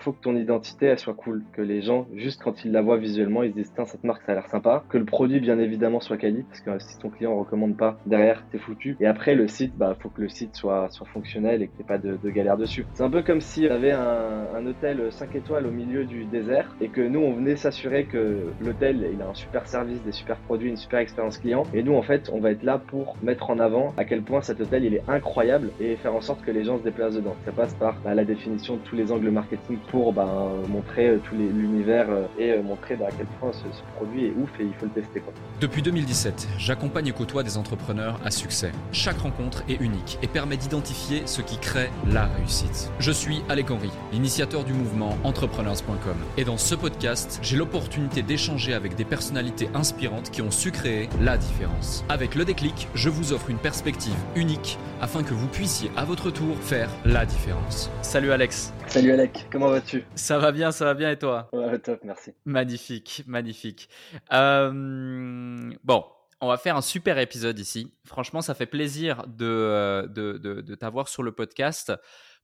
Faut que ton identité elle soit cool, que les gens, juste quand ils la voient visuellement, ils se disent tiens cette marque ça a l'air sympa, que le produit bien évidemment soit quali, parce que si ton client recommande pas derrière t'es foutu. Et après le site, bah faut que le site soit soit fonctionnel et que t'aies pas de, de galère dessus. C'est un peu comme si y avait un, un hôtel 5 étoiles au milieu du désert et que nous on venait s'assurer que l'hôtel il a un super service, des super produits, une super expérience client. Et nous en fait on va être là pour mettre en avant à quel point cet hôtel il est incroyable et faire en sorte que les gens se déplacent dedans. Ça passe par bah, la définition de tous les angles marketing pour bah, montrer euh, tout l'univers euh, et euh, montrer bah, à quel point ce, ce, produit est ouf et il faut le tester. Quoi. Depuis 2017, j'accompagne et côtoie des entrepreneurs à succès. Chaque rencontre est unique et permet d'identifier ce qui crée la réussite. Je suis Alec Henry, l'initiateur du mouvement entrepreneurs.com. Et dans ce podcast, j'ai l'opportunité d'échanger avec des personnalités inspirantes qui ont su créer la différence. Avec le déclic, je vous offre une perspective unique afin que vous puissiez à votre tour faire la différence. Salut Alex. Salut Alec, comment vas-tu? Ça va bien, ça va bien et toi? Ouais, top, merci. Magnifique, magnifique. Euh, bon, on va faire un super épisode ici. Franchement, ça fait plaisir de, de, de, de t'avoir sur le podcast.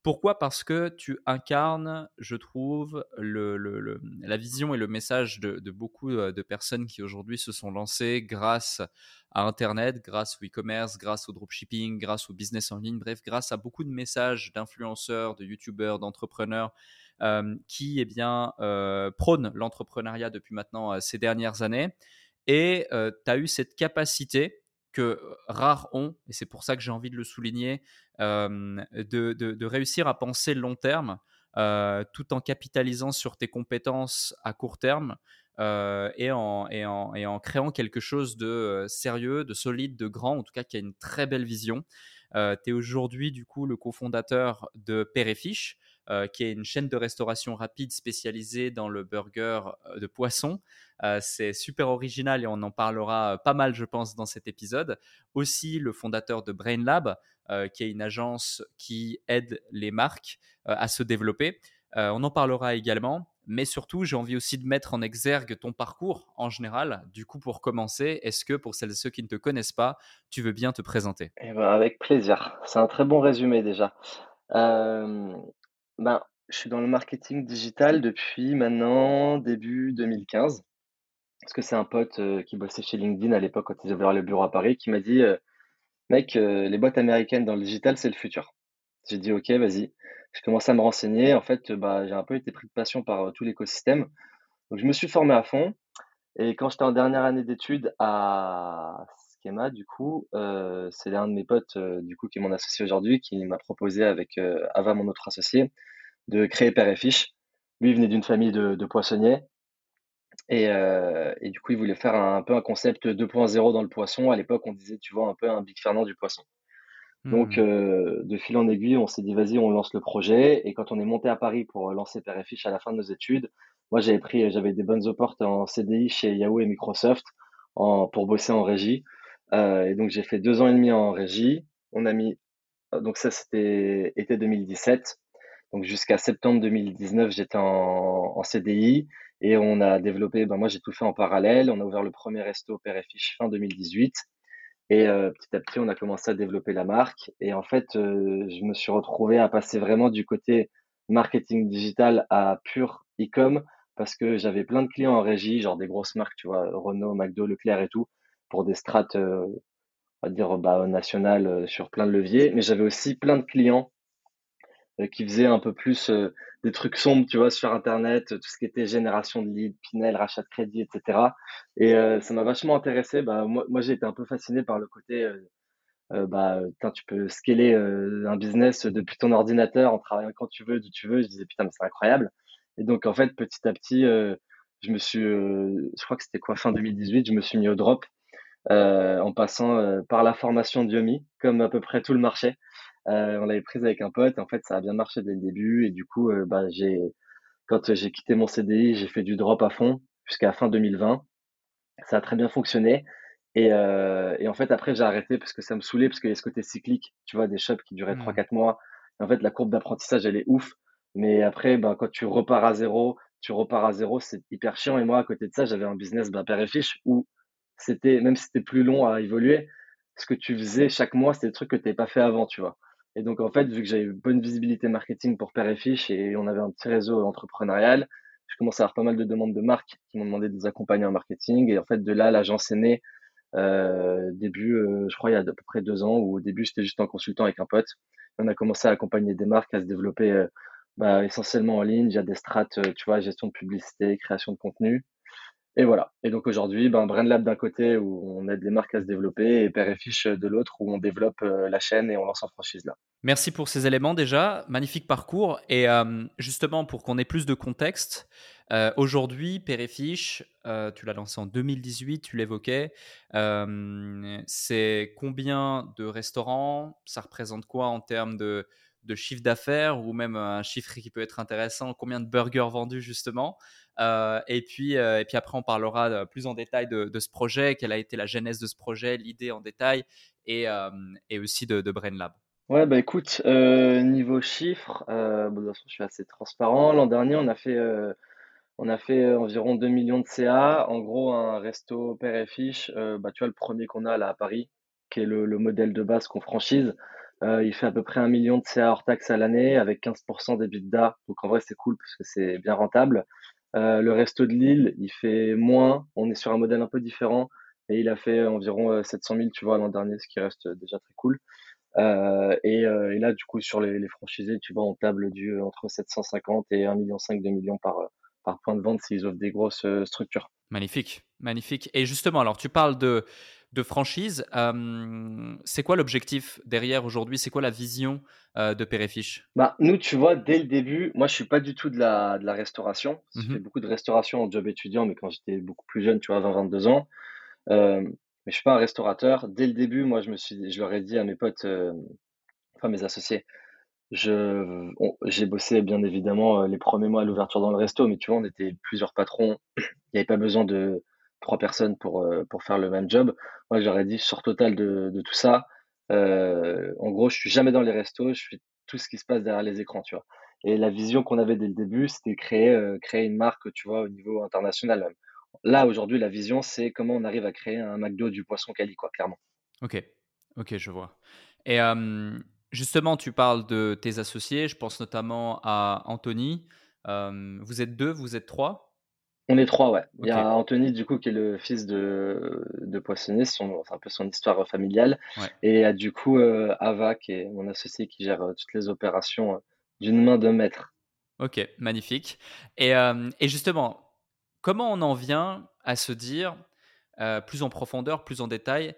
Pourquoi? Parce que tu incarnes, je trouve, le, le, le, la vision et le message de, de beaucoup de personnes qui aujourd'hui se sont lancées grâce à Internet, grâce au e-commerce, grâce au dropshipping, grâce au business en ligne, bref, grâce à beaucoup de messages d'influenceurs, de youtubeurs, d'entrepreneurs euh, qui eh bien, euh, prônent l'entrepreneuriat depuis maintenant euh, ces dernières années. Et tu as eu cette capacité que rares ont, et c'est pour ça que j'ai envie de le souligner, euh, de, réussir à penser long terme euh, tout en capitalisant sur tes compétences à court terme euh, et, en, créant quelque chose de sérieux, de solide, de grand, en tout cas qui a une très belle vision. tu es aujourd'hui du coup le cofondateur de Père et Fiche, euh, qui est une chaîne de restauration rapide spécialisée dans le burger de poisson. Euh, c'est super original et on en parlera pas mal, je pense, dans cet épisode. Aussi, le fondateur de BrainLab, euh, qui est une agence qui aide les marques à se développer. on en parlera également. Mais surtout, j'ai envie aussi de mettre en exergue ton parcours en général. Du coup, pour commencer, est-ce que pour celles et ceux qui ne te connaissent pas, tu veux bien te présenter? Eh ben, Avec plaisir. C'est un très bon résumé déjà. Euh, ben, je suis dans le marketing digital depuis maintenant début 2015. Parce que c'est un pote qui bossait chez LinkedIn à l'époque quand ils avaient le bureau à Paris qui m'a dit Mec, les boîtes américaines dans le digital, c'est le futur. J'ai dit Ok, vas-y. Je commencé à me renseigner. En fait, bah, j'ai un peu été pris de passion par tout l'écosystème. Donc, je me suis formé à fond. Et quand j'étais en dernière année d'études à Du coup, c'est l'un de mes potes, du coup, qui est mon associé aujourd'hui, qui m'a proposé avec Ava, mon autre associé, de créer Père et Fiche. Lui, il venait d'une famille de, de poissonniers. Et, euh, et, du coup, il voulait faire un, un peu un concept 2.0 dans le poisson. À l'époque, on disait, tu vois, un peu un Big Fernand du poisson. Donc, euh, de fil en aiguille, on s'est dit, vas-y, on lance le projet. Et quand on est monté à Paris pour lancer Père et Fiche à la fin de nos études, moi, j'avais pris, j'avais des bonnes opportes en CDI chez Yahoo et Microsoft en, pour bosser en régie. Euh, et donc, j'ai fait deux ans et demi en régie. On a mis, donc ça, c'était été 2017. Donc jusqu'à septembre 2019, j'étais en, en, CDI et on a développé, ben moi j'ai tout fait en parallèle. On a ouvert le premier resto Père et Fiche fin 2018 et euh, petit à petit on a commencé à développer la marque. Et en fait, euh, je me suis retrouvé à passer vraiment du côté marketing digital à pur e-com parce que j'avais plein de clients en régie, genre des grosses marques, tu vois, Renault, McDo, Leclerc et tout, pour des strates, euh, on va dire, bah, nationales euh, sur plein de leviers. Mais j'avais aussi plein de clients euh, qui faisaient un peu plus des trucs sombres, tu vois, sur Internet, tout ce qui était génération de leads, Pinel, rachat de crédit, etc. Et ça m'a vachement intéressé. Bah, moi, j'ai été un peu fasciné par le côté bah, tu peux scaler un business depuis ton ordinateur en travaillant quand tu veux, d'où tu veux. Je disais, putain, mais c'est incroyable. Et donc, en fait, petit à petit, je me suis, je crois que c'était quoi, fin 2018, je me suis mis au drop en passant par la formation Diomi, comme à peu près tout le marché. on l'avait prise avec un pote. En fait, ça a bien marché dès le début. Et du coup, bah, j'ai, quand j'ai quitté mon CDI, j'ai fait du drop à fond jusqu'à fin 2020. Ça a très bien fonctionné. Et, euh, et en fait, après, j'ai arrêté parce que ça me saoulait, parce qu'il y a ce côté cyclique, tu vois, des shops qui duraient trois 3-4 mmh. mois. en fait, la courbe d'apprentissage, elle est ouf. Mais après, ben, quand tu repars à zéro, tu repars à zéro, c'est hyper chiant. Et moi, à côté de ça, j'avais un business ben, père et fiche où c'était, même si c'était plus long à évoluer, ce que tu faisais chaque mois, c'était des trucs que tu n'avais pas fait avant, tu vois. Et donc, en fait, vu que j'avais une bonne visibilité marketing pour père et fiche et on avait un petit réseau entrepreneurial, je commençais à avoir pas mal de demandes de marques qui m'ont demandé de les accompagner en marketing. Et en fait, de là, l'agence est née euh, début, euh, je crois, il y a à peu près deux ans, où au début, j'étais juste en consultant avec un pote. On a commencé à accompagner des marques, à se développer euh, bah, essentiellement en ligne. Il des strates, tu vois, gestion de publicité, création de contenu. Et voilà. Et donc aujourd'hui, ben, BrandLab d'un côté où on aide les marques à se développer et Père Fiche de l'autre où on développe la chaîne et on lance en franchise là. Merci pour ces éléments déjà. Magnifique parcours. Et justement, pour qu'on ait plus de contexte, euh, aujourd'hui, Péréfiche, euh, tu l'as lancé en 2018, tu l'évoquais. Euh, c'est combien de restaurants? Ça représente quoi en termes de, chiffre d'affaires ou même un chiffre qui peut être intéressant Combien de burgers vendus justement et, puis, et puis après, on parlera plus en détail de, ce projet, quelle a été la genèse de ce projet, l'idée en détail et, aussi de, de BrainLab. Ouais, bah écoute, niveau chiffres, bon, de toute façon, je suis assez transparent. L'an dernier, on a fait on a fait euh, environ 2 millions de CA. En gros, un resto père et fiche, euh, bah, tu vois, le premier qu'on a là à Paris, qui est le, modèle de base qu'on franchise, euh, il fait à peu près un million de CA hors taxe à l'année avec 15% d'EBITDA. Donc en vrai, c'est cool parce que c'est bien rentable. le resto de Lille, il fait moins. On est sur un modèle un peu différent. Et il a fait environ 700 000, tu vois, l'an dernier, ce qui reste déjà très cool. et, là, du coup, sur les, franchisés, tu vois, on table entre 750 et 1,5 million, 2 millions par, point de vente s'ils offrent des grosses euh, structures. Magnifique, magnifique. Et justement, alors tu parles de, de franchise. c'est quoi l'objectif derrière aujourd'hui? C'est quoi la vision euh, de Péréfiche bah, Nous, tu vois, dès le début, moi, je suis pas du tout de la, de la restauration. J'ai mmh fait beaucoup de restauration en job étudiant, mais quand j'étais beaucoup plus jeune, tu vois, 20-22 ans. Euh, mais je suis pas un restaurateur. Dès le début, moi, je me suis, je leur ai dit à mes potes, enfin mes associés, je, j'ai bossé bien évidemment euh, les premiers mois à l'ouverture dans le resto, mais tu vois, on était plusieurs patrons. Il n'y avait pas besoin de trois personnes pour, euh, pour faire le même job. Moi, j'aurais dit, sur total de, tout ça, euh, en gros, je suis jamais dans les restos, je fais tout ce qui se passe derrière les écrans, tu vois. Et la vision qu'on avait dès le début, c'était créer, créer une marque, tu vois, au niveau international Là, aujourd'hui, la vision, c'est comment on arrive à créer un McDo du poisson quali, quoi, clairement. Ok, ok, je vois. Et Justement, tu parles de tes associés. Je pense notamment à Anthony. Euh, vous êtes deux, vous êtes trois? On est trois, ouais. Il y a Anthony, du coup, qui est le fils de, de poissonnier, c'est un peu son histoire familiale. Et il y a du coup euh, Ava, qui est mon associé, qui gère euh, toutes les opérations d'une main de maître. Ok, magnifique. Et, et, justement, comment on en vient à se dire, plus en profondeur, plus en détail,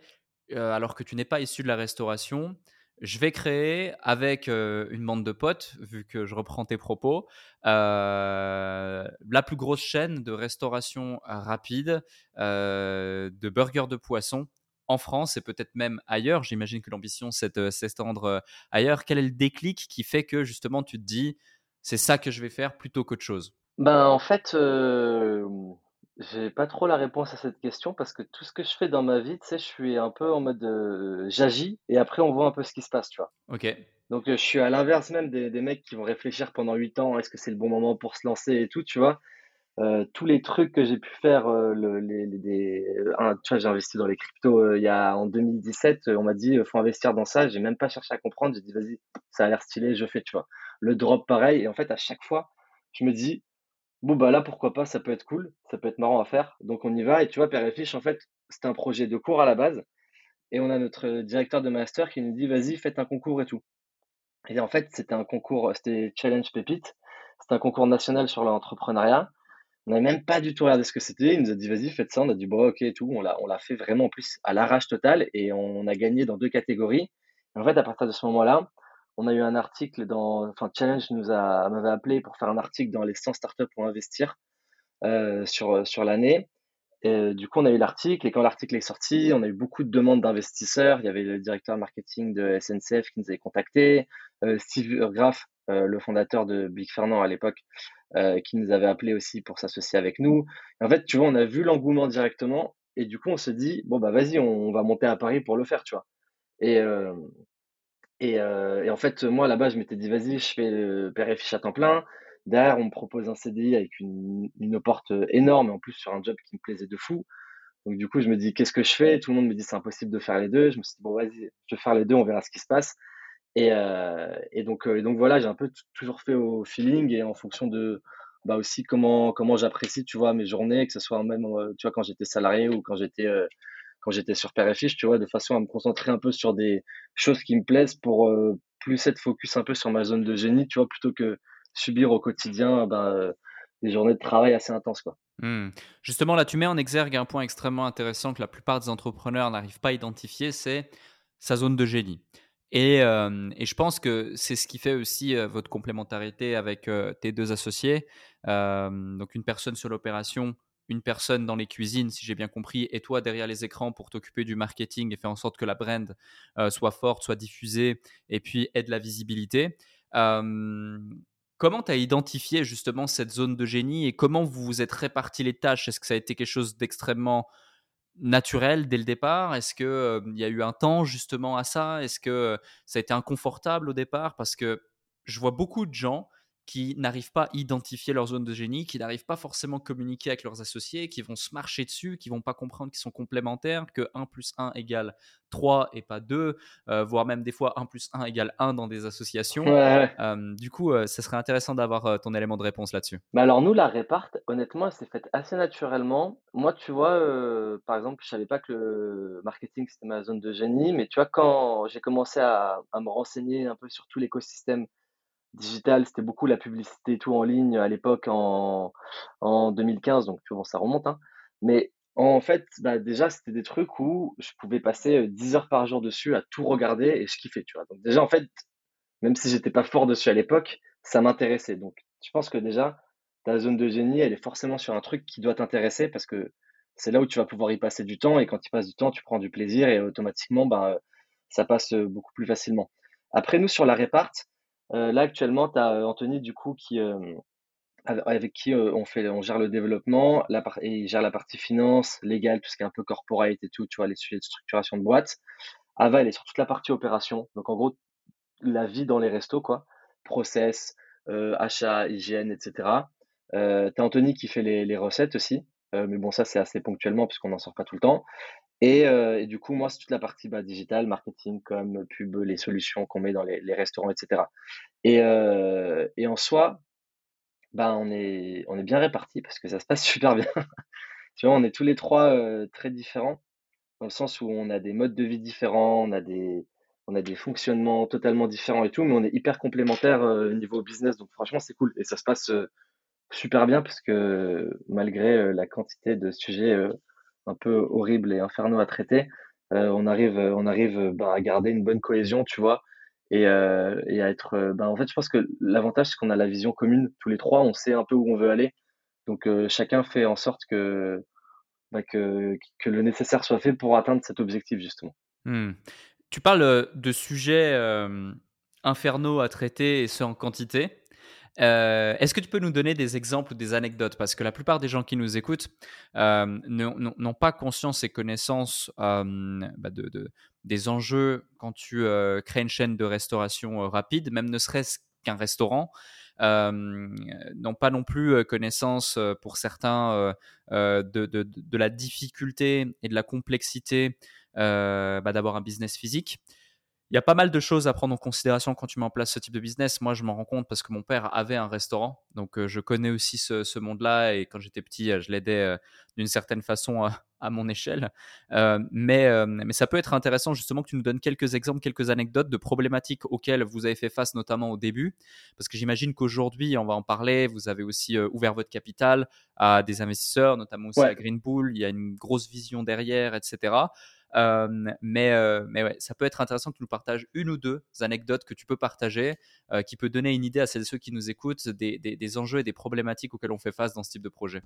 alors que tu n'es pas issu de la restauration, je vais créer avec une bande de potes, vu que je reprends tes propos, la plus grosse chaîne de restauration rapide de burgers de poisson en France et peut-être même ailleurs. J'imagine que l'ambition, c'est de s'étendre ailleurs. Quel est le déclic qui fait que justement tu te dis, c'est ça que je vais faire plutôt qu'autre chose? Ben en fait, j'ai pas trop la réponse à cette question parce que tout ce que je fais dans ma vie, tu sais, je suis un peu en mode euh, j'agis et après on voit un peu ce qui se passe, tu vois. Ok. Donc euh, je suis à l'inverse même des, des mecs qui vont réfléchir pendant 8 ans, est-ce que c'est le bon moment pour se lancer et tout, tu vois? Euh, tous les trucs que j'ai pu faire, le, les, les, tu vois, j'ai investi dans les cryptos il y a en 2017, on m'a dit faut investir dans ça, j'ai même pas cherché à comprendre, j'ai dit vas-y, ça a l'air stylé, je fais, tu vois. Le drop pareil et en fait à chaque fois, je me dis bon, bah là, pourquoi pas, ça peut être cool, ça peut être marrant à faire. Donc on y va. Et tu vois, Père et Fiche, en fait, c'était un projet de cours à la base. Et on a notre directeur de master qui nous dit, vas-y, faites un concours et tout. Et en fait, c'était un concours, c'était Challenge Pépite. C'était un concours national sur l'entrepreneuriat. On n'avait même pas du tout regardé ce que c'était. Il nous a dit, vas-y, faites ça. On a dit, bon, ok, et tout. On l'a, on l'a fait vraiment en plus à l'arrache total et on a gagné dans deux catégories. En fait, à partir de ce moment-là, on a eu un article dans, enfin, Challenge nous a, m'avait appelé pour faire un article dans les 100 startups pour investir euh, sur, sur l'année. Et du coup, on a eu l'article et quand l'article est sorti, on a eu beaucoup de demandes d'investisseurs. Il y avait le directeur marketing de SNCF qui nous avait contacté, euh, Steve Graff, euh, le fondateur de Big Fernand à l'époque, euh, qui nous avait appelé aussi pour s'associer avec nous. Et en fait, tu vois, on a vu l'engouement directement et du coup, on se dit bon bah vas-y, on, va monter à Paris pour le faire, tu vois. Et et, et, en fait, moi là-bas, je m'étais dit vas-y, je fais le et fiche à temps plein. Derrière, on me propose un CDI avec une, une porte énorme, et en plus sur un job qui me plaisait de fou. Donc du coup, je me dis, qu'est-ce que je fais? Tout le monde me dit, c'est impossible de faire les deux. Je me suis dit, bon, vas-y, je vais faire les deux, on verra ce qui se passe. Et, euh, et donc, euh, donc voilà, j'ai un peu toujours fait au feeling et en fonction de bah aussi comment, comment j'apprécie, tu vois, mes journées, que ce soit même, euh, tu vois, quand j'étais salarié ou quand j'étais quand j'étais sur Père et Fiche, tu vois, de façon à me concentrer un peu sur des choses qui me plaisent pour plus être focus un peu sur ma zone de génie, tu vois, plutôt que subir au quotidien ben, des journées de travail assez intenses. Quoi. Mmh. Justement, là, tu mets en exergue un point extrêmement intéressant que la plupart des entrepreneurs n'arrivent pas à identifier, c'est sa zone de génie. Et, et, je pense que c'est ce qui fait aussi votre complémentarité avec tes deux associés. donc une personne sur l'opération, une personne dans les cuisines, si j'ai bien compris, et toi derrière les écrans pour t'occuper du marketing et faire en sorte que la brand soit forte, soit diffusée, et puis aide la visibilité. Comment tu as identifié justement cette zone de génie et comment vous vous êtes réparti les tâches? Est-ce que ça a été quelque chose d'extrêmement naturel dès le départ? Est-ce qu'il il y a eu un temps justement à ça? Est-ce que ça a été inconfortable au départ? Parce que je vois beaucoup de gens qui n'arrivent pas à identifier leur zone de génie, qui n'arrivent pas forcément à communiquer avec leurs associés, qui vont se marcher dessus, qui vont pas comprendre qu'ils sont complémentaires, que 1 plus 1 égale 3 et pas 2, euh, voire même des fois 1 plus 1 égale 1 dans des associations. Euh, du coup, euh, ce serait intéressant d'avoir ton élément de réponse là-dessus. Mais alors nous, la réparte, honnêtement, c'est fait assez naturellement. Moi, tu vois, par exemple, je savais pas que le marketing, c'était ma zone de génie, mais tu vois, quand j'ai commencé à, à me renseigner un peu sur tout l'écosystème digital, c'était beaucoup la publicité et tout en ligne à l'époque en, en 2015, donc tu vois, ça remonte. Hein. Mais en fait, bah, déjà, c'était des trucs où je pouvais passer 10 heures par jour dessus à tout regarder et je kiffais, tu vois. Donc déjà, en fait, même si j'étais pas fort dessus à l'époque, ça m'intéressait. Donc je pense que déjà, ta zone de génie, elle est forcément sur un truc qui doit t'intéresser parce que c'est là où tu vas pouvoir y passer du temps et quand tu passes du temps, tu prends du plaisir et automatiquement, bah, ça passe beaucoup plus facilement. Après, nous, sur la réparte, euh, là, actuellement, tu as euh, Anthony, du coup, qui, euh, avec qui on, fait, on gère le développement la et il gère la partie finance, légale, tout ce qui est un peu corporate et tout, tu vois, les sujets de structuration de boîte. Ava, elle est sur toute la partie opération. Donc, en gros, la vie dans les restos, quoi. Process, achat, hygiène, etc. Euh, tu as Anthony qui fait les, les recettes aussi. Mais bon, ça, c'est assez ponctuellement puisqu'on n'en sort pas tout le temps. Euh, et, du coup, moi, c'est toute la partie bah, digitale, marketing, comme pub, les solutions qu'on met dans les, restaurants, etc. Et, euh, et en soi, bah, on, est, on est bien répartis parce que ça se passe super bien. tu vois, on est tous les trois euh, très différents, dans le sens où on a des modes de vie différents, on a des, on a des fonctionnements totalement différents et tout, mais on est hyper complémentaires au niveau business. Donc franchement, c'est cool. Et ça se passe super bien parce que malgré la quantité de sujets un peu horrible et infernaux à traiter, on arrive, on arrive ben, à garder une bonne cohésion, tu vois, et, et à être. Ben, en fait, je pense que l'avantage, c'est qu'on a la vision commune tous les trois, on sait un peu où on veut aller. Donc, chacun fait en sorte que, ben, que, que le nécessaire soit fait pour atteindre cet objectif, justement. Hmm. Tu parles de sujets infernaux à traiter et ce en quantité. Euh, est-ce que tu peux nous donner des exemples ou des anecdotes? Parce que la plupart des gens qui nous écoutent euh, n'ont pas conscience et connaissance euh, bah, de, des enjeux quand tu crées une chaîne de restauration rapide, même ne serait-ce qu'un restaurant. n'ont pas non plus connaissance pour certains de, de, la difficulté et de la complexité bah, d'avoir un business physique. Il y a pas mal de choses à prendre en considération quand tu mets en place ce type de business. Moi, je m'en rends compte parce que mon père avait un restaurant. Donc, euh, je connais aussi ce, monde-là. Et quand j'étais petit, euh, je l'aidais euh, d'une certaine façon à, mon échelle. mais, mais ça peut être intéressant justement que tu nous donnes quelques exemples, quelques anecdotes de problématiques auxquelles vous avez fait face, notamment au début. Parce que j'imagine qu'aujourd'hui, on va en parler, vous avez aussi ouvert votre capital à des investisseurs, notamment aussi à Green Bull. Il y a une grosse vision derrière, etc mais mais ouais, ça peut être intéressant que tu nous partages une ou deux anecdotes que tu peux partager, qui peut donner une idée à celles et ceux qui nous écoutent des, des, des, enjeux et des problématiques auxquels on fait face dans ce type de projet.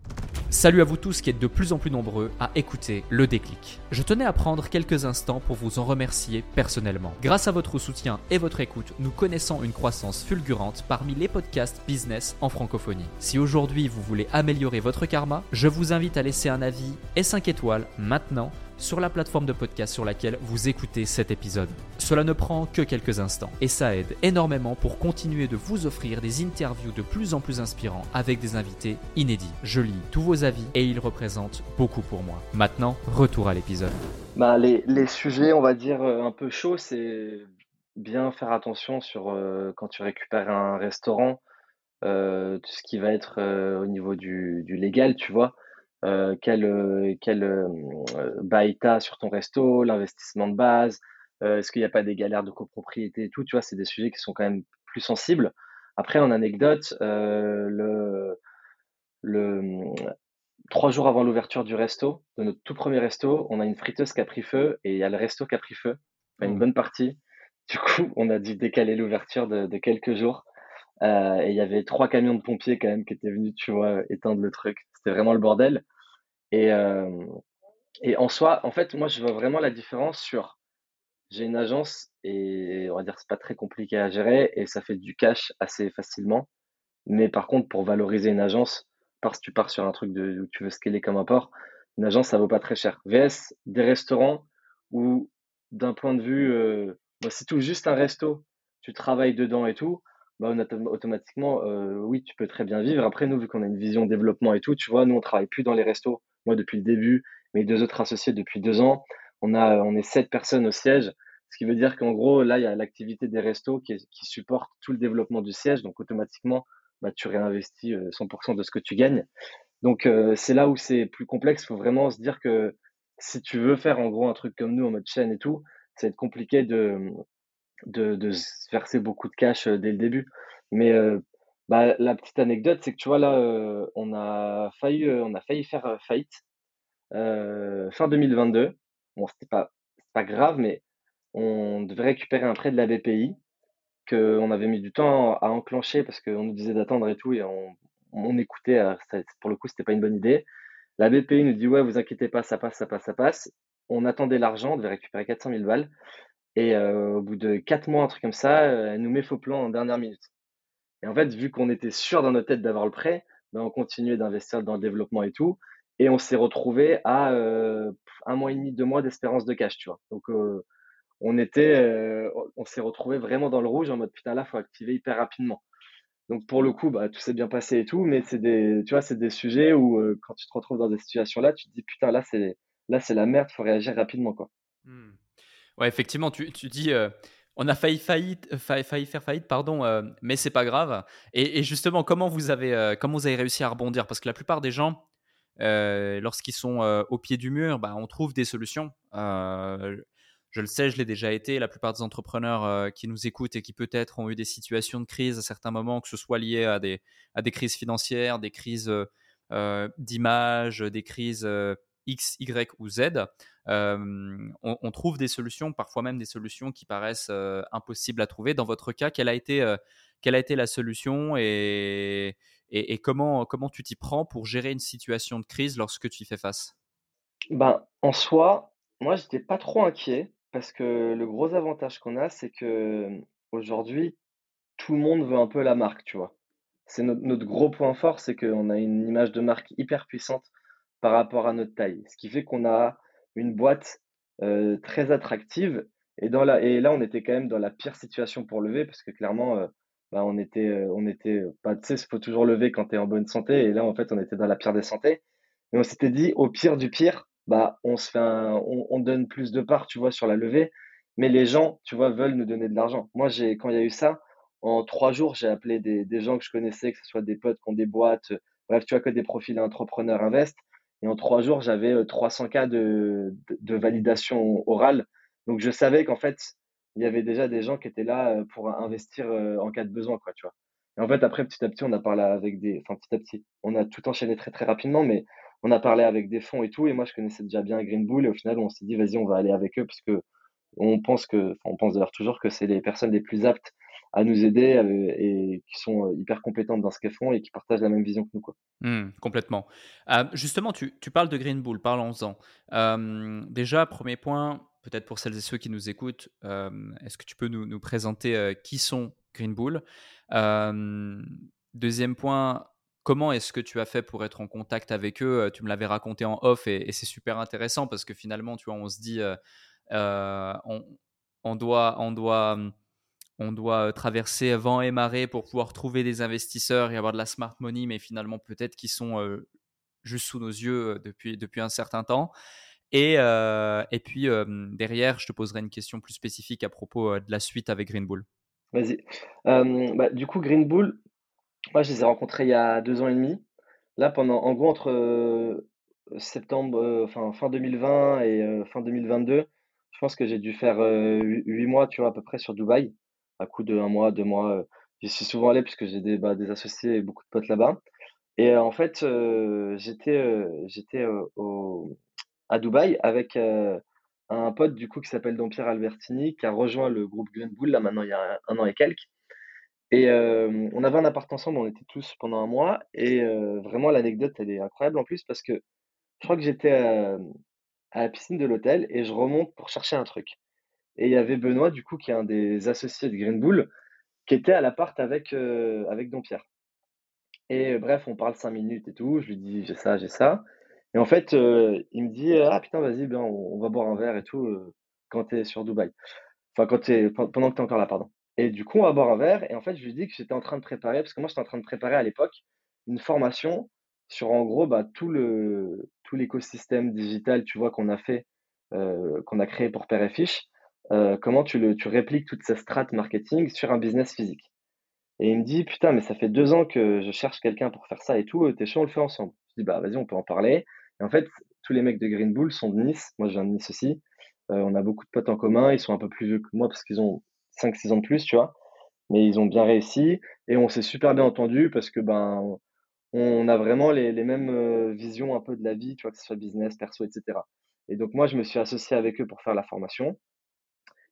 Salut à vous tous qui êtes de plus en plus nombreux à écouter le déclic. Je tenais à prendre quelques instants pour vous en remercier personnellement. Grâce à votre soutien et votre écoute, nous connaissons une croissance fulgurante parmi les podcasts business en francophonie. Si aujourd'hui vous voulez améliorer votre karma, je vous invite à laisser un avis et 5 étoiles maintenant sur la plateforme de podcast sur laquelle vous écoutez cet épisode. Cela ne prend que quelques instants et ça aide énormément pour continuer de vous offrir des interviews de plus en plus inspirants avec des invités inédits. Je lis tous vos avis et ils représentent beaucoup pour moi. Maintenant, retour à l'épisode. Bah, les, sujets, on va dire, euh, un peu chauds, c'est bien faire attention sur euh, quand tu récupères un restaurant, euh, tout ce qui va être au niveau du, du légal, tu vois. Euh, quel, euh, quel euh, bail sur ton resto, l'investissement de base, est-ce qu'il n'y a pas des galères de copropriété et tout, tu vois, c'est des sujets qui sont quand même plus sensibles. Après, en anecdote, le, le, trois jours avant l'ouverture du resto, de notre tout premier resto, on a une friteuse qui a pris feu et il y a le resto qui a pris feu, une mmh. bonne partie. Du coup, on a dû décaler l'ouverture de, de, quelques jours. Euh, et il y avait trois camions de pompiers quand même qui étaient venus, tu vois, éteindre le truc. C'était vraiment le bordel. Et, euh, et en soi, en fait, moi, je vois vraiment la différence sur j'ai une agence et on va dire c'est pas très compliqué à gérer et ça fait du cash assez facilement. Mais par contre, pour valoriser une agence, parce que tu pars sur un truc de, où tu veux scaler comme apport, une agence, ça vaut pas très cher. VS, des restaurants où, d'un point de vue, euh, bah, c'est tout juste un resto, tu travailles dedans et tout, bah, automatiquement, euh, oui, tu peux très bien vivre. Après, nous, vu qu'on a une vision développement et tout, tu vois, nous, on travaille plus dans les restos. Moi, depuis le début, mes deux autres associés depuis deux ans, on a, on est sept personnes au siège. Ce qui veut dire qu'en gros, là, il y a l'activité des restos qui, qui, supporte tout le développement du siège. Donc, automatiquement, bah, tu réinvestis 100% euh, de ce que tu gagnes. Donc, euh, c'est là où c'est plus complexe. Il faut vraiment se dire que si tu veux faire en gros un truc comme nous en mode chaîne et tout, ça va être compliqué de, de, de se verser beaucoup de cash euh, dès le début. Mais euh, bah, la petite anecdote, c'est que tu vois, là, euh, on a failli, on a failli faire faillite fin 2022. Bon, c'était pas, pas grave, mais on devait récupérer un prêt de la BPI qu'on avait mis du temps à enclencher parce qu'on nous disait d'attendre et tout, et on, on écoutait. pour le coup, c'était pas une bonne idée. La BPI nous dit Ouais, vous inquiétez pas, ça passe, ça passe, ça passe. On attendait l'argent, on devait récupérer 400 000 balles. Et au bout de quatre mois, un truc comme ça, elle nous met faux plan en dernière minute. Et en fait, vu qu'on était sûr dans notre tête d'avoir le prêt, ben, on continuait d'investir dans le développement et tout. Et on s'est retrouvé à un mois et demi, deux mois d'espérance de cash, tu vois. Donc, on était, on s'est retrouvé vraiment dans le rouge en mode putain là, faut activer hyper rapidement. Donc pour le coup, bah, tout s'est bien passé et tout, mais c'est des, tu vois, c'est des sujets où quand tu te retrouves dans des situations là, tu te dis putain là c'est, là c'est la merde, faut réagir rapidement quoi. Mmh. Ouais, effectivement, tu, tu dis. Euh, on a failli, faillite, euh, failli, faire faillite, pardon, euh, mais c'est pas grave. Et, justement, comment vous, avez, comment vous avez réussi à rebondir? Parce que la plupart des gens, lorsqu'ils sont au pied du mur, bah, on trouve des solutions. je le sais, je l'ai déjà été. La plupart des entrepreneurs qui nous écoutent et qui peut-être ont eu des situations de crise à certains moments, que ce soit lié à des, à des crises financières, des crises d'image, des crises X, Y ou Z, on, trouve des solutions, parfois même des solutions qui paraissent impossibles à trouver. Dans votre cas, quelle a été, quelle a été la solution et, comment, comment tu t'y prends pour gérer une situation de crise lorsque tu y fais face? Ben, En soi, moi, je n'étais pas trop inquiet parce que le gros avantage qu'on a, c'est que aujourd'hui, tout le monde veut un peu la marque, tu vois? C'est notre, notre gros point fort, c'est qu'on a une image de marque hyper puissante par rapport à notre taille. Ce qui fait qu'on a une boîte euh, très attractive. Et, dans la, et là, on était quand même dans la pire situation pour lever parce que clairement, bah, on était, on était pas, tu sais, il faut toujours lever quand tu es en bonne santé. Et là, en fait, on était dans la pire des santé. Mais on s'était dit, au pire du pire, bah, on se fait on, donne plus de parts, tu vois, sur la levée. mais les gens, tu vois, veulent nous donner de l'argent. Moi, j'ai, quand il y a eu ça, en trois jours, j'ai appelé des, des gens que je connaissais, que ce soit des potes qui ont des boîtes, bref, tu vois, que des profils entrepreneurs invest. Et en trois jours, j'avais 300 cas de, de, validation orale. Donc, je savais qu'en fait, il y avait déjà des gens qui étaient là pour investir en cas de besoin, quoi, tu vois. Et en fait, après, petit à petit, on a parlé avec des, enfin, petit à petit, on a tout enchaîné très, très rapidement, mais on a parlé avec des fonds et tout. Et moi, je connaissais déjà bien Green Bull. Et au final, on s'est dit, vas-y, on va aller avec eux parce que on pense que, on pense d'ailleurs toujours que c'est les personnes les plus aptes à nous aider euh, et qui sont euh, hyper compétentes dans ce qu'elles font et qui partagent la même vision que nous. Quoi. Mmh, complètement. Euh, justement, tu, parles de Green Bull, parlons-en. déjà, premier point, peut-être pour celles et ceux qui nous écoutent, est-ce que tu peux nous, présenter qui sont Green Bull? Deuxième point, comment est-ce que tu as fait pour être en contact avec eux? Tu me l'avais raconté en off et, c'est super intéressant parce que finalement, tu vois, on se dit, on, doit, on doit on doit traverser vent et marée pour pouvoir trouver des investisseurs et avoir de la smart money, mais finalement peut-être qu'ils sont juste sous nos yeux depuis, depuis un certain temps. Et, et puis derrière, je te poserai une question plus spécifique à propos de la suite avec Green Bull. Vas-y. Bah, du coup, Green Bull, moi je les ai rencontrés il y a deux ans et demi. Là, pendant, en gros, entre septembre, fin 2020 et fin 2022, je pense que j'ai dû faire huit mois, tu vois, à peu près sur Dubaï à coup de un mois, deux mois. J'y suis souvent allé puisque j'ai des, bah, des associés et beaucoup de potes là-bas. Et en fait, j'étais à Dubaï avec un pote du coup qui s'appelle Don-Pierre Albertini qui a rejoint le groupe Green Bull là maintenant il y a un, an et quelques. Et on avait un appart ensemble, on était tous pendant un mois. Et vraiment, l'anecdote, elle est incroyable en plus parce que je crois que j'étais à la piscine de l'hôtel et je remonte pour chercher un truc. Et il y avait Benoît, du coup, qui est un des associés de Green Bull, qui était à l'appart avec, euh, avec Pierre. Et euh, bref, on parle cinq minutes et tout. Je lui dis, j'ai ça, j'ai ça. Et en fait, euh, il me dit, ah putain, vas-y, ben, on, va boire un verre et tout quand tu es sur Dubaï. Enfin, quand es, pendant que tu es encore là, pardon. Et du coup, on va boire un verre. Et en fait, je lui dis que j'étais en train de préparer, parce que moi, j'étais en train de préparer à l'époque une formation sur, en gros, bah, tout le tout l'écosystème digital, tu vois, qu'on a fait, qu'on a créé pour Père et Fiche. Euh, comment tu, le, tu répliques toute cette strate marketing sur un business physique. Et il me dit, putain, mais ça fait deux ans que je cherche quelqu'un pour faire ça et tout, t'es chaud, on le fait ensemble. Je dis, bah vas-y, on peut en parler. Et en fait, tous les mecs de Green Bull sont de Nice, moi je viens de Nice aussi. Euh, on a beaucoup de potes en commun, ils sont un peu plus vieux que moi parce qu'ils ont 5-6 ans de plus, tu vois. Mais ils ont bien réussi et on s'est super bien entendu parce que ben on a vraiment les, les mêmes euh, visions un peu de la vie, tu vois, que ce soit business, perso, etc. Et donc moi, je me suis associé avec eux pour faire la formation.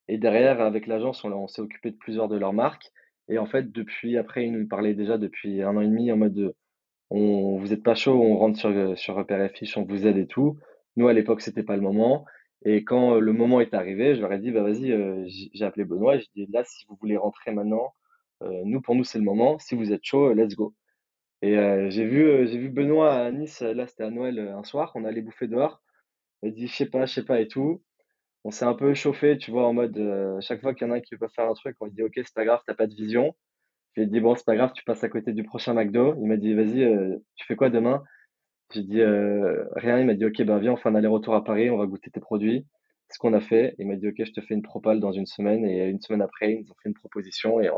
Et derrière, avec l'agence, on, s'est occupé de plusieurs de leurs marques. Et en fait, depuis, après, ils nous parlaient déjà depuis un an et demi en mode on, vous êtes pas chaud, on rentre sur, sur Repère Fiche, on vous aide et tout. Nous, à l'époque, c'était pas le moment. Et quand le moment est arrivé, je leur ai dit, bah vas-y, euh, j'ai appelé Benoît et j'ai dit, là, si vous voulez rentrer maintenant, euh, nous, pour nous, c'est le moment. Si vous êtes chaud, let's go. Et euh, j'ai vu, vu Benoît à Nice, là, c'était à Noël un soir, on allait bouffer dehors. Il dit, je sais pas, je sais pas et tout on s'est un peu chauffé, tu vois, en mode, euh, chaque fois qu'il y en a un qui veut faire un truc, on lui dit, ok, c'est pas grave, t'as pas de vision. J'ai dit, bon, c'est pas grave, tu passes à côté du prochain McDo. Il m'a dit, vas-y, euh, tu fais quoi demain? J'ai dit, euh, rien. Il m'a dit, ok, ben viens, on fait un aller-retour à Paris, on va goûter tes produits. C'est ce qu'on a fait. Il m'a dit, ok, je te fais une propale dans une semaine. Et une semaine après, ils nous ont fait une proposition et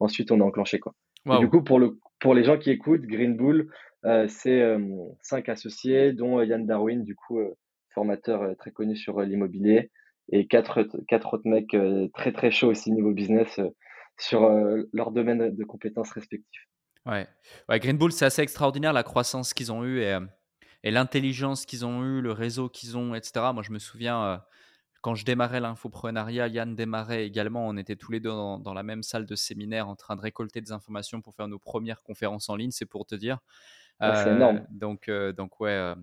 ensuite, on a enclenché, quoi. du coup, pour, le, pour les gens qui écoutent, Green Bull, c'est cinq associés, dont Yann Darwin, du coup, formateur très connu sur l'immobilier et quatre, quatre autres mecs euh, très très chauds aussi niveau business euh, sur euh, leur domaine de compétences respectifs. Ouais, ouais Green Bull, c'est assez extraordinaire la croissance qu'ils ont eue et, et l'intelligence qu'ils ont eue, le réseau qu'ils ont, etc. Moi, je me souviens quand je démarrais l'infoprenariat, Yann démarrait également. On était tous les deux dans, dans, la même salle de séminaire en train de récolter des informations pour faire nos premières conférences en ligne, c'est pour te dire. Ah, c'est énorme. Donc, donc ouais,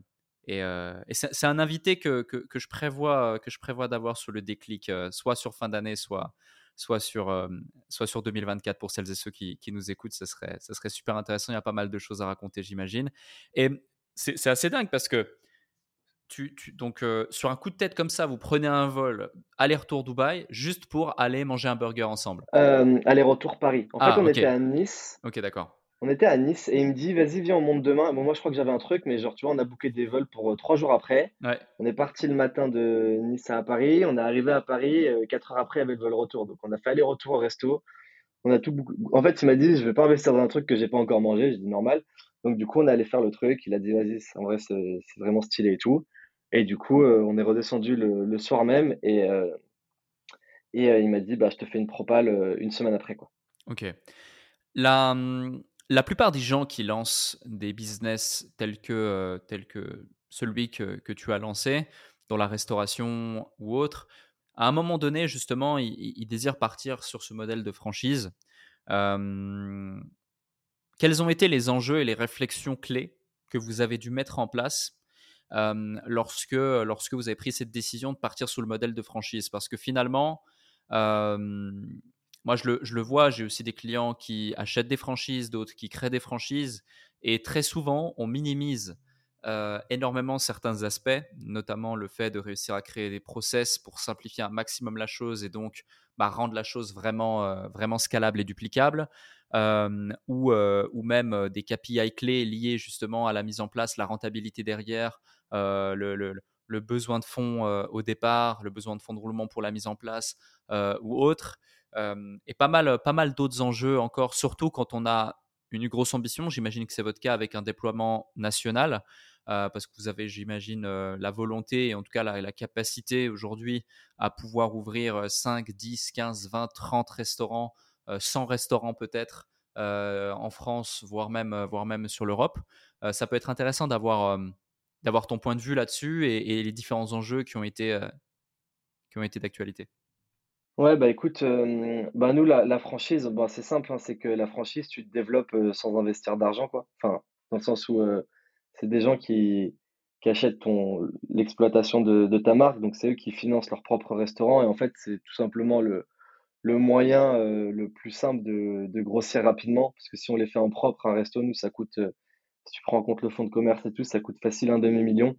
et, c'est un invité que, que, je prévois, que je prévois d'avoir sur le déclic, soit sur fin d'année, soit, soit, sur, soit sur 2024 pour celles et ceux qui, qui nous écoutent. Ce serait, ça serait super intéressant. Il y a pas mal de choses à raconter, j'imagine. Et c'est assez dingue parce que tu, tu, donc, sur un coup de tête comme ça, vous prenez un vol aller-retour Dubaï juste pour aller manger un burger ensemble Aller-retour Paris. En fait, ah, on était à Nice. Ok, d'accord. On était à Nice et il me dit: «Vas-y, viens, on monte demain». Bon, moi, je crois que j'avais un truc, mais genre, tu vois, on a booké des vols pour, heu, 3 jours après. Ouais. On est parti le matin de Nice à Paris. On est arrivé à Paris, heu, 4 heures après, avait le vol retour. Donc on a fait aller-retour au resto. On a tout bouc en fait, il m'a dit: «Je vais pas investir dans un truc que j'ai pas encore mangé». J'ai dit: «Normal». Donc du coup, on est allé faire le truc. Il a dit: «Vas-y, en vrai, c'est vraiment stylé et tout» et du coup, heu, on est redescendu le le soir même et et il m'a dit: «Bah, je te fais une propale, 1 semaine après, quoi». OK. La, mmh, la plupart des gens qui lancent des business tels que, heu, tels que celui que que tu as lancé, dans la restauration ou autre, à un moment donné, justement, ils désirent partir sur ce modèle de franchise. Quels ont été les enjeux et les réflexions clés que vous avez dû mettre en place, lorsque, lorsque vous avez pris cette décision de partir sous le modèle de franchise? Parce que finalement, moi je le vois, j'ai aussi des clients qui achètent des franchises, d'autres qui créent des franchises et très souvent on minimise, heu, énormément certains aspects, notamment le fait de réussir à créer des process pour simplifier un maximum la chose et donc, bah, rendre la chose vraiment, heu, vraiment scalable et duplicable. Hem, ou, même, des KPI clés liés justement à la mise en place, la rentabilité derrière, le le besoin de fonds, au départ, le besoin de fonds de roulement pour la mise en place, ou autre. Et pas mal, pas mal d'autres enjeux encore, surtout quand on a une grosse ambition. J'imagine que c'est votre cas avec un déploiement national, parce que vous avez, j'imagine, la volonté et en tout cas la capacité aujourd'hui à pouvoir ouvrir, heu, 5-10-15-20-30 restaurants, heu, 100 restaurants peut-être, en France, voire même, voire même sur l'Europe. Ça peut être intéressant d'avoir, d'avoir ton point de vue là-dessus et et les différents enjeux qui ont été, qui ont été d'actualité. Ouais, bah, écoute, bah, nous, la franchise, bah, c'est simple, hein, c'est que la franchise, tu te développes, sans investir d'argent, quoi. Enfin, dans le sens où, c'est des gens qui qui achètent ton l'exploitation de de ta marque, donc c'est eux qui financent leur propre restaurant et en fait, c'est tout simplement le le moyen, le plus simple de de grossir rapidement. Parce que si on les fait en propre, un resto, nous, ça coûte, si tu prends en compte le fonds de commerce et tout, ça coûte facile un demi million.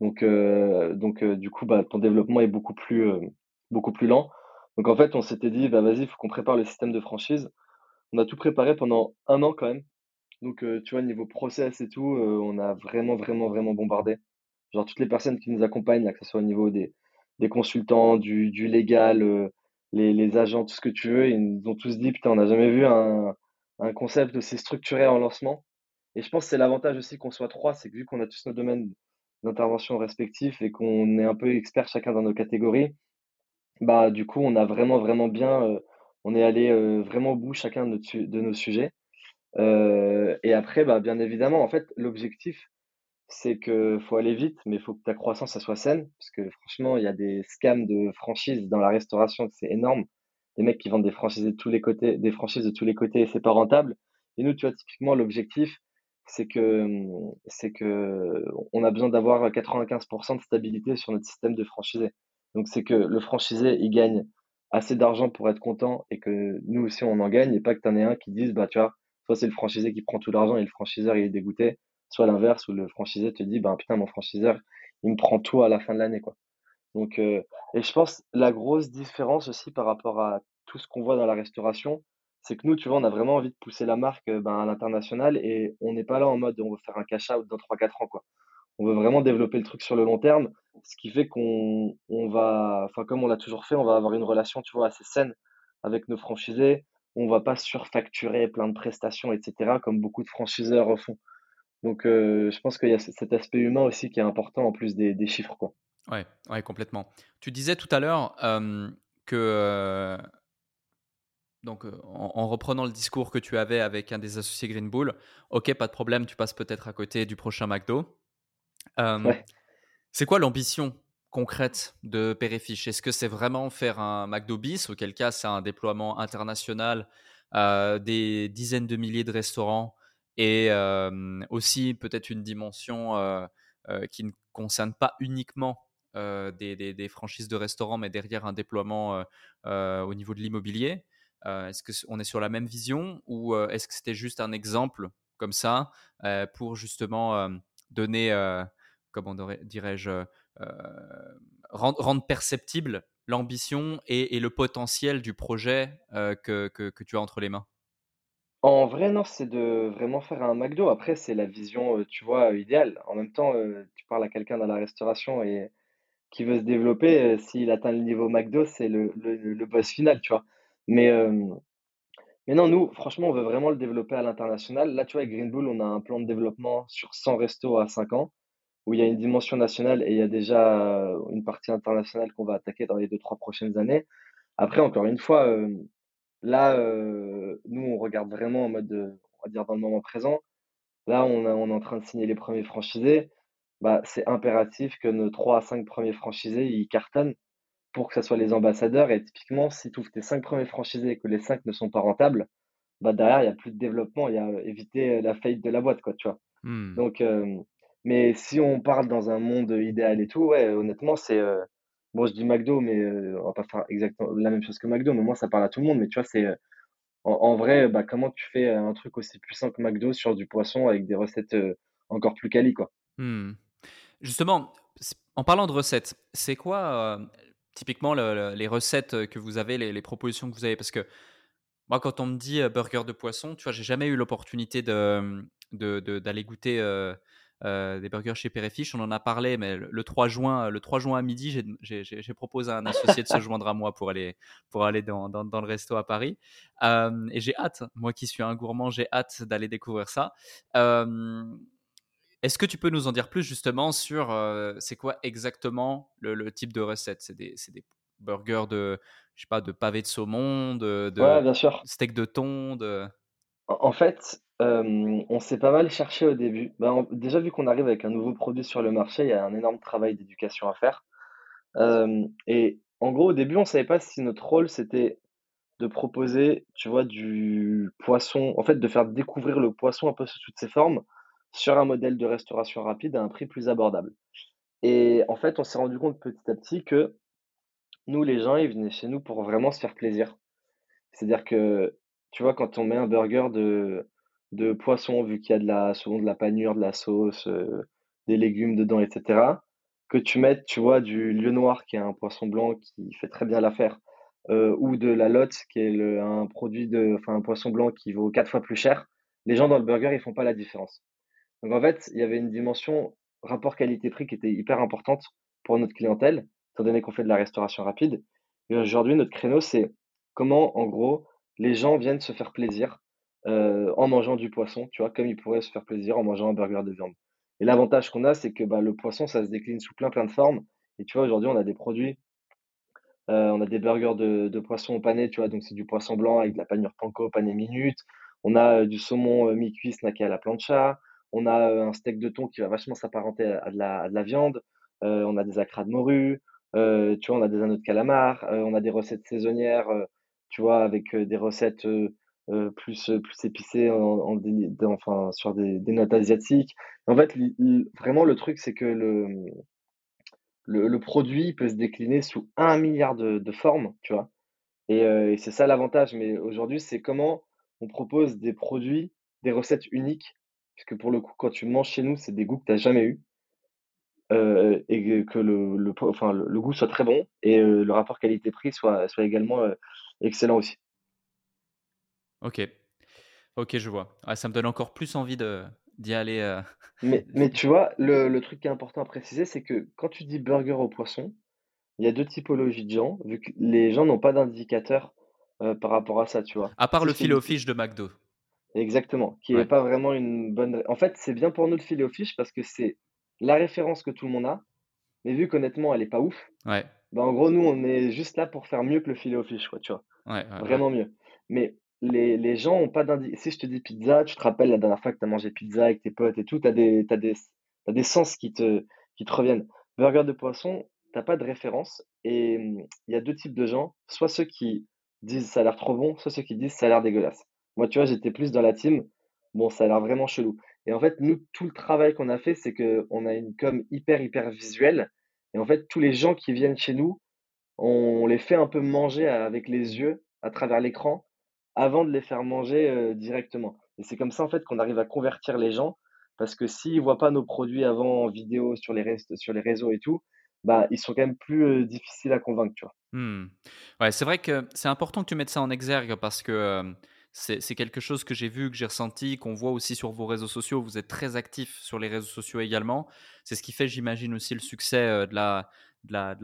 Donc donc du coup, bah, ton développement est beaucoup plus, beaucoup plus lent. Donc en fait, on s'était dit: «Bah, vas-y, il faut qu'on prépare le système de franchise». On a tout préparé pendant un an quand même. Donc heu, tu vois, niveau process et tout, heu, on a vraiment, vraiment, vraiment bombardé. Genre toutes les personnes qui nous accompagnent, là, que ce soit au niveau des des consultants, du du légal, heu, les les agents, tout ce que tu veux, ils nous ont tous dit: «Putain, on n'a jamais vu un un concept aussi structuré en lancement». Et je pense que c'est l'avantage aussi qu'on soit 3, c'est que vu qu'on a tous nos domaines d'intervention respectifs et qu'on est un peu experts chacun dans nos catégories, bah, du coup, on a vraiment, vraiment bien, heu, on est allé, heu, vraiment au bout chacun de de nos sujets. Heu et après, bah, bien évidemment, en fait, l'objectif, c'est que faut aller vite, mais il faut que ta croissance, ça soit saine. Parce que franchement, il y a des scams de franchises dans la restauration, c'est énorme. Des mecs qui vendent des franchises de tous les côtés des franchises de tous les côtés et c'est pas rentable. Et nous, tu vois, typiquement, l'objectif, c'est que, c'est que on a besoin d'avoir 95% de stabilité sur notre système de franchisé. Donc c'est que le franchisé, il gagne assez d'argent pour être content et que nous aussi, on en gagne et pas que tu en aies un qui dise: «Bah, tu vois, soit c'est le franchisé qui prend tout l'argent et le franchiseur, il est dégoûté, soit l'inverse où le franchisé te dit: «Ben, putain, mon franchiseur, il me prend tout à la fin de l'année, quoi». Donc heu et je pense la grosse différence aussi par rapport à tout ce qu'on voit dans la restauration, c'est que nous, tu vois, on a vraiment envie de pousser la marque, heu, ben, à l'international et on n'est pas là en mode on veut faire un cash out dans trois quatre ans, quoi. On veut vraiment développer le truc sur le long terme, ce qui fait qu'on on va enfin, comme on l'a toujours fait, on va avoir une relation, tu vois, assez saine avec nos franchisés. On va pas surfacturer plein de prestations et cetera comme beaucoup de franchiseurs font. Donc heu, je pense qu'il y a cet aspect humain aussi qui est important en plus des chiffres, quoi. Ouais, complètement. Tu disais tout à l'heure, que, heu, donc, heu, en en reprenant le discours que tu avais avec un des associés Green Bull, OK, pas de problème, tu passes peut-être à côté du prochain McDo. Ouais. c'est quoi l'ambition concrète de Péréfiche? Est-ce que c'est vraiment faire un McDo bis, auquel cas c'est un déploiement international, des dizaines de milliers de restaurants et aussi peut-être une dimension, qui ne concerne pas uniquement, des des des franchises de restaurants, mais derrière un déploiement, au niveau de l'immobilier? Est-ce que c on est sur la même vision ou, est-ce que c'était juste un exemple comme ça, pour justement, donner, heu, comment dirais dirais-je, heu rendre rendre perceptible l'ambition et le potentiel du projet, heu, que que tu as entre les mains? En vrai, non, c'est de vraiment faire un McDo. Après, c'est la vision, tu vois, idéale. En même temps, tu parles à quelqu'un dans la restauration et qui veut se développer, s'il atteint le niveau McDo, c'est le le le boss final, tu vois? Mais, mais non, nous, franchement, on veut vraiment le développer à l'international. Là, tu vois, avec Green Bull, on a un plan de développement sur 100 restos à 5 ans, où il y a une dimension nationale et il y a déjà, heu, une partie internationale qu'on va attaquer dans les deux trois prochaines années. Après, encore une fois, hem, là, heu, nous, on regarde vraiment en mode, on va dire dans le moment présent. Là, on est en train de signer les premiers franchisés. Bah, c'est impératif que nos 3 à 5 premiers franchisés, ils cartonnent pour que ça soit les ambassadeurs et typiquement, si tu ouvres tes 5 premiers franchisés et que les 5 ne sont pas rentables, bah, derrière, il y a plus de développement, il y a, heu, éviter, heu, la faillite de la boîte, quoi, tu vois? Mmh. Donc, mais si on parle dans un monde, idéal et tout, ouais, honnêtement, c'est, heu, bon, je dis McDo, mais, heu, on va pas faire exactement la même chose que McDo, mais moi, ça parle à tout le monde, mais tu vois, c'est, en en vrai, bah, comment tu fais, un truc aussi puissant que McDo sur du poisson avec des recettes, encore plus quali, quoi? Mmh. Justement, en parlant de recettes, c'est quoi, typiquement le le les recettes, que vous avez, les propositions que vous avez? Parce que moi, quand on me dit, heu, burger de poisson, tu vois, j'ai jamais eu l'opportunité de, mmh, de de d'aller goûter, des burgers chez Père et Fiche. On en a parlé, mais le le 3 juin, le 3 juin à midi, j'ai proposé à un associé de se joindre à moi pour aller pour aller dans dans le resto à Paris. Et j'ai hâte, moi qui suis un gourmand, j'ai hâte d'aller découvrir ça. Est-ce que tu peux nous en dire plus justement sur, c'est quoi exactement le le type de recette? C'est des des burgers de je sais pas, de pavés de saumon, de Ouais, de bien sûr. steak de thon, de En fait, on s'est pas mal cherché au début. On déjà, vu qu'on arrive avec un nouveau produit sur le marché, il y a un énorme travail d'éducation à faire. Et en gros, au début, on savait pas si notre rôle, c'était de proposer, tu vois, du poisson en fait, de faire découvrir le poisson un peu sous toutes ses formes, sur un modèle de restauration rapide à un prix plus abordable. Et en fait, on s'est rendu compte petit à petit que nous, les gens, ils venaient chez nous pour vraiment se faire plaisir. C'est-à-dire que, tu vois, quand on met un burger de de poisson, vu qu'il y a de la souvent de la panure, de la sauce, heu, des légumes dedans et cetera, que tu mettes, tu vois, du lieu noir qui est un poisson blanc qui fait très bien l'affaire, heu, ou de la lotte qui est un produit de enfin, un poisson blanc qui vaut 4 fois plus cher, les gens dans le burger, ils font pas la différence. Donc en fait, il y avait une dimension rapport qualité-prix qui était hyper importante pour notre clientèle, étant donné qu'on fait de la restauration rapide. Et aujourd'hui, notre créneau, c'est comment, en gros, les gens viennent se faire plaisir euh, en mangeant du poisson, tu vois, comme ils pourraient se faire plaisir en mangeant un burger de viande. Et l'avantage qu'on a, c'est que bah, le poisson, ça se décline sous plein plein de formes. Et tu vois, aujourd'hui, on a des produits, euh, on a des burgers de, poisson au pané, tu vois, donc c'est du poisson blanc avec de la panure panko, pané minute. On a euh, du saumon mi-cuit snacké à la plancha. On a un steak de thon qui va vachement s'apparenter à, de la, de la viande. On a des acras de morue. Tu vois, on a des anneaux de calamar. On a des recettes saisonnières, tu vois, avec des recettes plus, plus épicées, en, enfin, sur des, des notes asiatiques. En fait, vraiment, le truc, c'est que le, le, le produit peut se décliner sous un milliard de, de formes, tu vois? Et c'est ça l'avantage, mais aujourd'hui, c'est comment on propose des produits, des recettes uniques, puisque pour le coup, quand tu manges chez nous, c'est des goûts que tu as jamais eu, heu, et que que le le enfin, le le goût soit très bon et heu, le rapport qualité-prix soit soit également, heu, excellent aussi. OK. OK, je vois. Ah, ça me donne encore plus envie de d'y aller, Mais mais tu vois, le le truc qui est important à préciser, c'est que quand tu dis burger au poisson, il y a 2 typologies de gens, vu que les gens n'ont pas d'indicateur, par rapport à ça, tu vois? à part le filet aux fiches de McDo. Exactement, qui est Ouais, pas vraiment une bonne en fait, c'est bien pour nous le filet o fish parce que c'est la référence que tout le monde a, mais vu qu'honnêtement elle est pas ouf, ouais, bah, en gros nous on est juste là pour faire mieux que le filet o fish quoi, tu vois? ouais. Vraiment mieux. Mais les les gens ont pas d'indi si je te dis pizza, tu te rappelles la dernière fois que tu as mangé pizza avec tes potes et tout, tu as des tu des tu des sens qui te qui te reviennent. Burger de poisson, t'as pas de référence et mmh, il y a 2 types de gens, soit ceux qui disent: «Ça a l'air trop bon», soit ceux qui disent: «Ça a l'air dégueulasse». Moi, tu vois, j'étais plus dans la team: «Bon, ça a l'air vraiment chelou» et en fait, nous, tout le travail qu'on a fait, c'est qu'on a une com hyper, hyper visuelle. Et en fait, tous les gens qui viennent chez nous, on les fait un peu manger avec les yeux, à travers l'écran, avant de les faire manger, heu, directement. Et c'est comme ça, en fait, qu'on arrive à convertir les gens. Parce que s'ils voient pas nos produits avant en vidéo sur les rest sur les réseaux et tout, bah, ils sont quand même plus, heu, difficiles à convaincre, tu vois? Mmh. Ouais, c'est vrai que c'est important que tu mettes ça en exergue parce que, hem, C'est quelque chose que j'ai vu, que j'ai ressenti, qu'on voit aussi sur vos réseaux sociaux. Vous êtes très actif sur les réseaux sociaux également. C'est ce qui fait, j'imagine, aussi le succès euh, de la,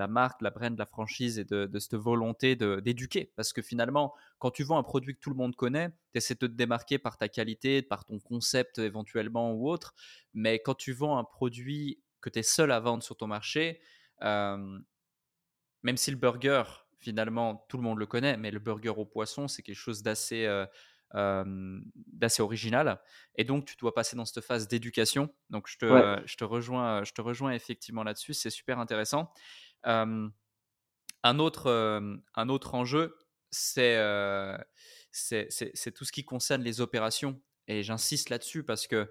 marque, de la brand, de la franchise et de, de cette volonté d'éduquer. Parce que finalement, quand tu vends un produit que tout le monde connaît, tu essaies de te démarquer par ta qualité, par ton concept éventuellement ou autre. Mais quand tu vends un produit que tu es seul à vendre sur ton marché, euh, même si le burger, finalement, tout le monde le connaît, mais le burger au poisson, c'est quelque chose d'assez euh, d'assez original. Et donc, tu dois passer dans cette phase d'éducation. Donc, je te, je, te rejoins, je te rejoins effectivement là-dessus. C'est super intéressant. un, autre, un autre enjeu, c'est c'est tout ce qui concerne les opérations. Et j'insiste là-dessus parce que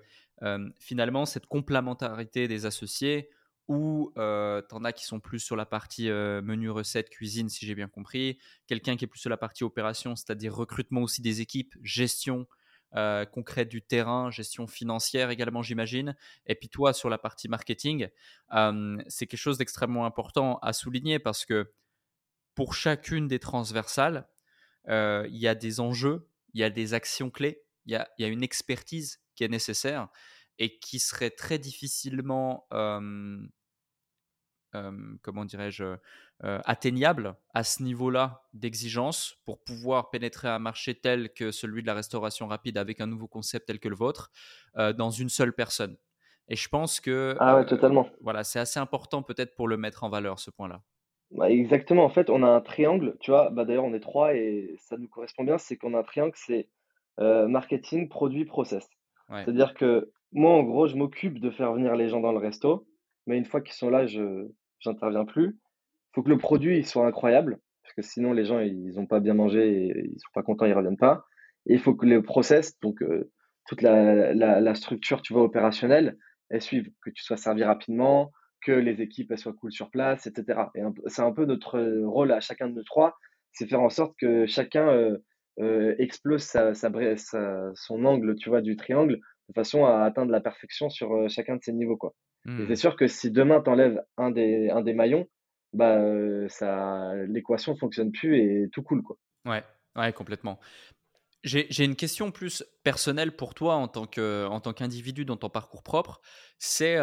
finalement, cette complémentarité des associés, ou euh, tu en as qui sont plus sur la partie menu, recette, cuisine, si j'ai bien compris. Quelqu'un qui est plus sur la partie opération, c'est-à-dire recrutement aussi des équipes, gestion concrète du terrain, gestion financière également, j'imagine. Et puis toi, sur la partie marketing, c'est quelque chose d'extrêmement important à souligner parce que pour chacune des transversales, il y a des enjeux, il y a des actions clés, il y a, y a une expertise qui est nécessaire et qui serait très difficilement, comment dirais-je, atteignable à ce niveau-là d'exigence pour pouvoir pénétrer un marché tel que celui de la restauration rapide avec un nouveau concept tel que le vôtre dans une seule personne. Et je pense que ah ouais, totalement. voilà, c'est assez important peut-être pour le mettre en valeur ce point-là. Bah, exactement. En fait, on a un triangle, tu vois. Bah, d'ailleurs, on est trois et ça nous correspond bien. C'est qu'on a un triangle, c'est marketing, produit, process. C'est-à-dire que moi, en gros, je m'occupe de faire venir les gens dans le resto, mais une fois qu'ils sont là, je j'interviens plus. Il faut que le produit il soit incroyable, parce que sinon les gens ils ont pas bien mangé et ils sont pas contents, ils reviennent pas. Et il faut que les process, donc euh, toute la, structure, tu vois, opérationnelle, elle suive, que tu sois servi rapidement, que les équipes soient cool sur place, etc. Et c'est un peu notre rôle à chacun de nous trois, c'est faire en sorte que chacun euh, euh, explose sa, son angle, tu vois, du triangle de façon à atteindre la perfection sur euh, chacun de ces niveaux. Quoi. Et c'est mmh. sûr que si demain tu enlèves un des, un des maillons, bah, ça, l'équation ne fonctionne plus et tout cool. Quoi. Ouais, ouais, complètement. J'ai une question plus personnelle pour toi en tant qu'individu dans ton parcours propre. C'est,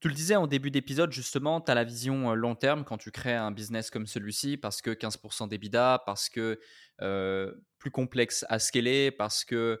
tu le disais en début d'épisode, justement, tu as la vision long terme quand tu crées un business comme celui-ci, parce que 15% d'EBITDA, parce que plus complexe à scaler, parce que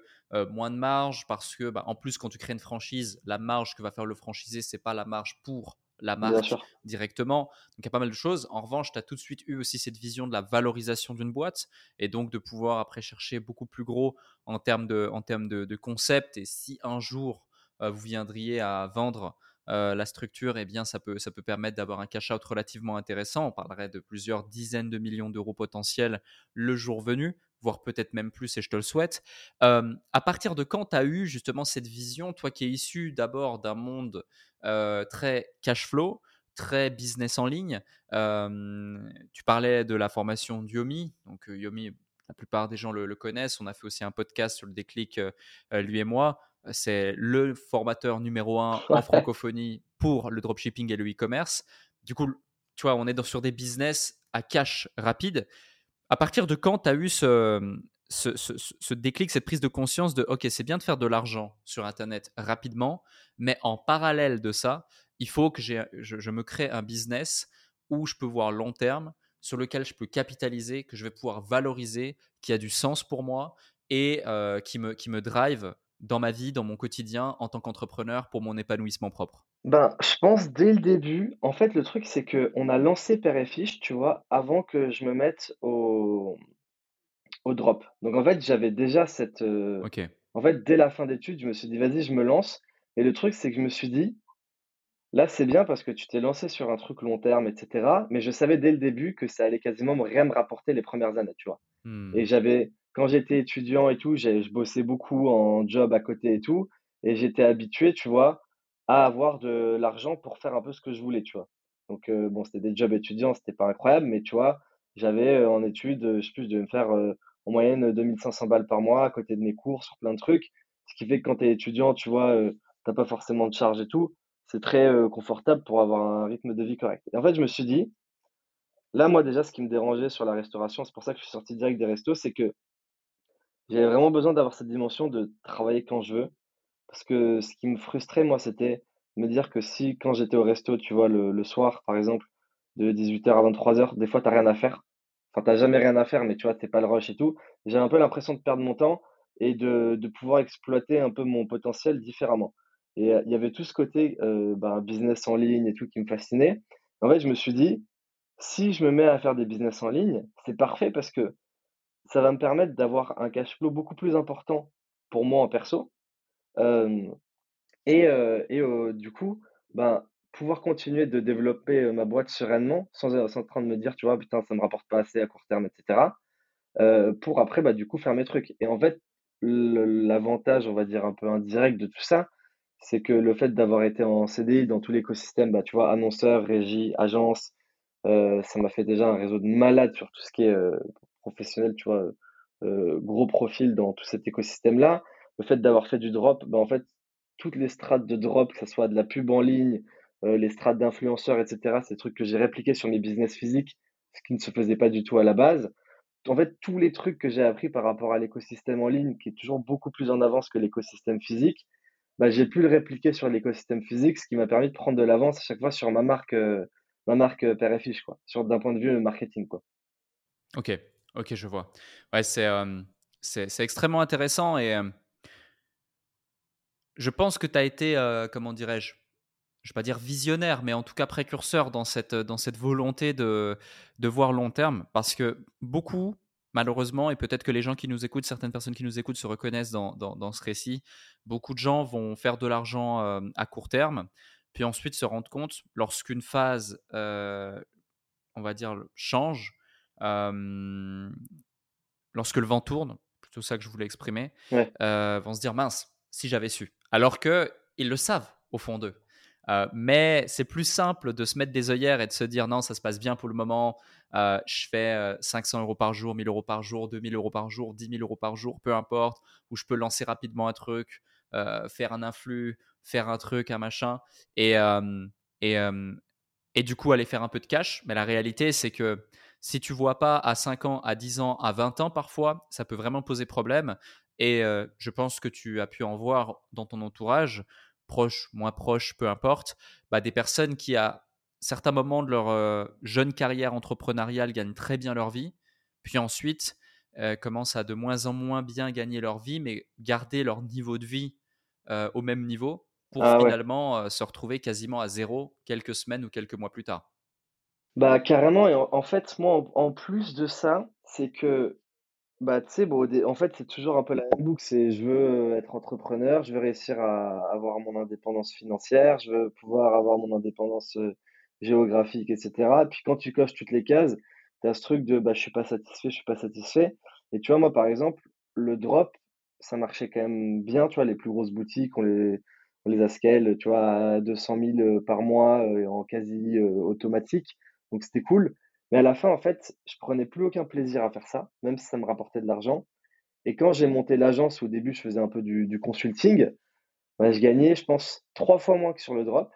moins de marge, parce que bah, en plus, quand tu crées une franchise, la marge que va faire le franchisé, c'est pas la marge pour la marque directement. Donc il y a pas mal de choses. En revanche, tu as tout de suite eu aussi cette vision de la valorisation d'une boîte et donc de pouvoir après chercher beaucoup plus gros en termes de, en termes de, de concept. Et si un jour vous viendriez à vendre la structure, eh bien, ça peut, ça peut permettre d'avoir un cash-out relativement intéressant. On parlerait de plusieurs dizaines de millions d'euros potentiels le jour venu, voire peut-être même plus, et je te le souhaite. à partir de quand tu as eu justement cette vision, toi qui es issu d'abord d'un monde très cash-flow, très business en ligne, tu parlais de la formation d'Yomi, donc Yomi, la plupart des gens le, connaissent. On a fait aussi un podcast sur le déclic, lui et moi c'est le formateur numéro un en francophonie pour le dropshipping et le e-commerce. Du coup, tu vois, on est dans, sur des business à cash rapide. À partir de quand tu as eu ce, ce, déclic, cette prise de conscience de OK, c'est bien de faire de l'argent sur Internet rapidement, mais en parallèle de ça, il faut que je, je me crée un business où je peux voir long terme, sur lequel je peux capitaliser, que je vais pouvoir valoriser, qui a du sens pour moi et euh, qui, me, qui me drive dans ma vie, dans mon quotidien en tant qu'entrepreneur pour mon épanouissement propre? Ben, je pense dès le début, en fait, le truc, c'est que on a lancé Père et Fiche, tu vois, avant que je me mette au, au drop. Donc, en fait, j'avais déjà cette. Euh, ok. En fait, dès la fin d'études, je me suis dit, vas-y, je me lance. Et le truc, c'est que je me suis dit, là, c'est bien parce que tu t'es lancé sur un truc long terme, etc. Mais je savais dès le début que ça allait quasiment rien me rapporter les premières années, tu vois? Hmm. Et j'avais, quand j'étais étudiant et tout, je bossais beaucoup en job à côté et tout, et j'étais habitué, tu vois, à avoir de l'argent pour faire un peu ce que je voulais, tu vois. Donc, euh, bon, c'était des jobs étudiants, c'était pas incroyable, mais tu vois, j'avais euh, en études, je sais plus, devais me faire euh, en moyenne 2500 balles par mois à côté de mes cours sur plein de trucs. Ce qui fait que quand tu es étudiant, tu vois, t'as pas forcément de charges et tout. C'est très confortable pour avoir un rythme de vie correct. Et en fait, je me suis dit, là, moi, déjà, ce qui me dérangeait sur la restauration, c'est pour ça que je suis sorti direct des restos, c'est que J'avais vraiment besoin d'avoir cette dimension de travailler quand je veux. Parce que ce qui me frustrait, moi, c'était me dire que si, quand j'étais au resto, tu vois, le, le soir, par exemple, de 18h à 23h, des fois, t'as rien à faire. Enfin, t'as jamais rien à faire, mais tu vois, t'es pas le rush et tout. J'ai un peu l'impression de perdre mon temps et de, de pouvoir exploiter un peu mon potentiel différemment. Et il y avait tout ce côté ben, business en ligne et tout qui me fascinait. En fait, je me suis dit, si je me mets à faire des business en ligne, c'est parfait parce que ça va me permettre d'avoir un cash flow beaucoup plus important pour moi en perso. Et et du coup, ben, pouvoir continuer de développer, ma boîte sereinement sans, sans en train de me dire: «Tu vois? Putain, ça me rapporte pas assez à court terme» et cetera. Heu, pour après, bah, du coup, faire mes trucs et en fait, l'avantage, on va dire, un peu indirect de tout ça, c'est que le fait d'avoir été en CDI dans tout l'écosystème, bah, tu vois, annonceur, régie, agence, ça m'a fait déjà un réseau de malades sur tout ce qui est, heu, professionnel, tu vois? Heu gros profil dans tout cet écosystème-là. Le fait d'avoir fait du drop, bah, en fait, toutes les strates de drop, que ça soit de la pub en ligne, heu, les strates d'influenceurs et cetera, c'est des trucs que j'ai répliqués sur mes business physiques, ce qui ne se faisait pas du tout à la base. En fait, tous les trucs que j'ai appris par rapport à l'écosystème en ligne, qui est toujours beaucoup plus en avance que l'écosystème physique, bah, j'ai pu le répliquer sur l'écosystème physique, ce qui m'a permis de prendre de l'avance à chaque fois sur ma marque, heu, ma marque, père et fiche, quoi, sur d'un point de vue, marketing, quoi. Ok, ok, je vois. Ouais, c'est euh, extrêmement intéressant et euh, je pense que tu as été, euh, comment dirais-je, je vais pas dire visionnaire, mais en tout cas précurseur dans cette, dans cette volonté de, de voir long terme, parce que beaucoup, malheureusement, et peut-être que les gens qui nous écoutent, certaines personnes qui nous écoutent se reconnaissent dans, dans, ce récit, beaucoup de gens vont faire de l'argent à court terme, puis ensuite se rendre compte, lorsqu'une phase, on va dire, change, lorsque le vent tourne, plutôt ça que je voulais exprimer, Ouais. vont se dire mince, si j'avais su. Alors que ils le savent au fond d'eux. Euh, mais c'est plus simple de se mettre des œillères et de se dire non, ça se passe bien pour le moment. Euh, je fais euh, 500 euros par jour, 1000 euros par jour, 2000 euros par jour, 10 000 euros par jour, peu importe. Ou je peux lancer rapidement un truc, faire un influx, faire un truc, un machin. Et, et, et du coup aller faire un peu de cash. Mais la réalité, c'est que si tu vois pas à 5 ans, à 10 ans, à 20 ans parfois, ça peut vraiment poser problème. Et euh, je pense que tu as pu en voir dans ton entourage, proche, moins proche, peu importe, bah, des personnes qui à certains moments de leur euh, jeune carrière entrepreneuriale gagnent très bien leur vie, puis ensuite euh, commencent à de moins en moins bien gagner leur vie, mais garder leur niveau de vie au même niveau pour Ah finalement se retrouver quasiment à zéro quelques semaines ou quelques mois plus tard. Bah, carrément et en fait, moi, en plus de ça, c'est que, bah, tu sais, bon, en fait, c'est toujours un peu la même boucle. C'est je veux, heu, être entrepreneur, je veux réussir à avoir mon indépendance financière, je veux pouvoir avoir mon indépendance, heu, géographique et cetera. Puis quand tu coches toutes les cases, tu as ce truc de, bah, je suis pas satisfait, je suis pas satisfait et tu vois, moi, par exemple, le drop, ça marchait quand même bien, tu vois? Les plus grosses boutiques, on les on les tu vois, à 200 000, heu, par mois, en quasi, automatique. Donc c'était cool. Mais à la fin, en fait, je prenais plus aucun plaisir à faire ça, même si ça me rapportait de l'argent. Et quand j'ai monté l'agence, au début, je faisais un peu du, consulting, je gagnais, je pense, trois fois moins que sur le drop.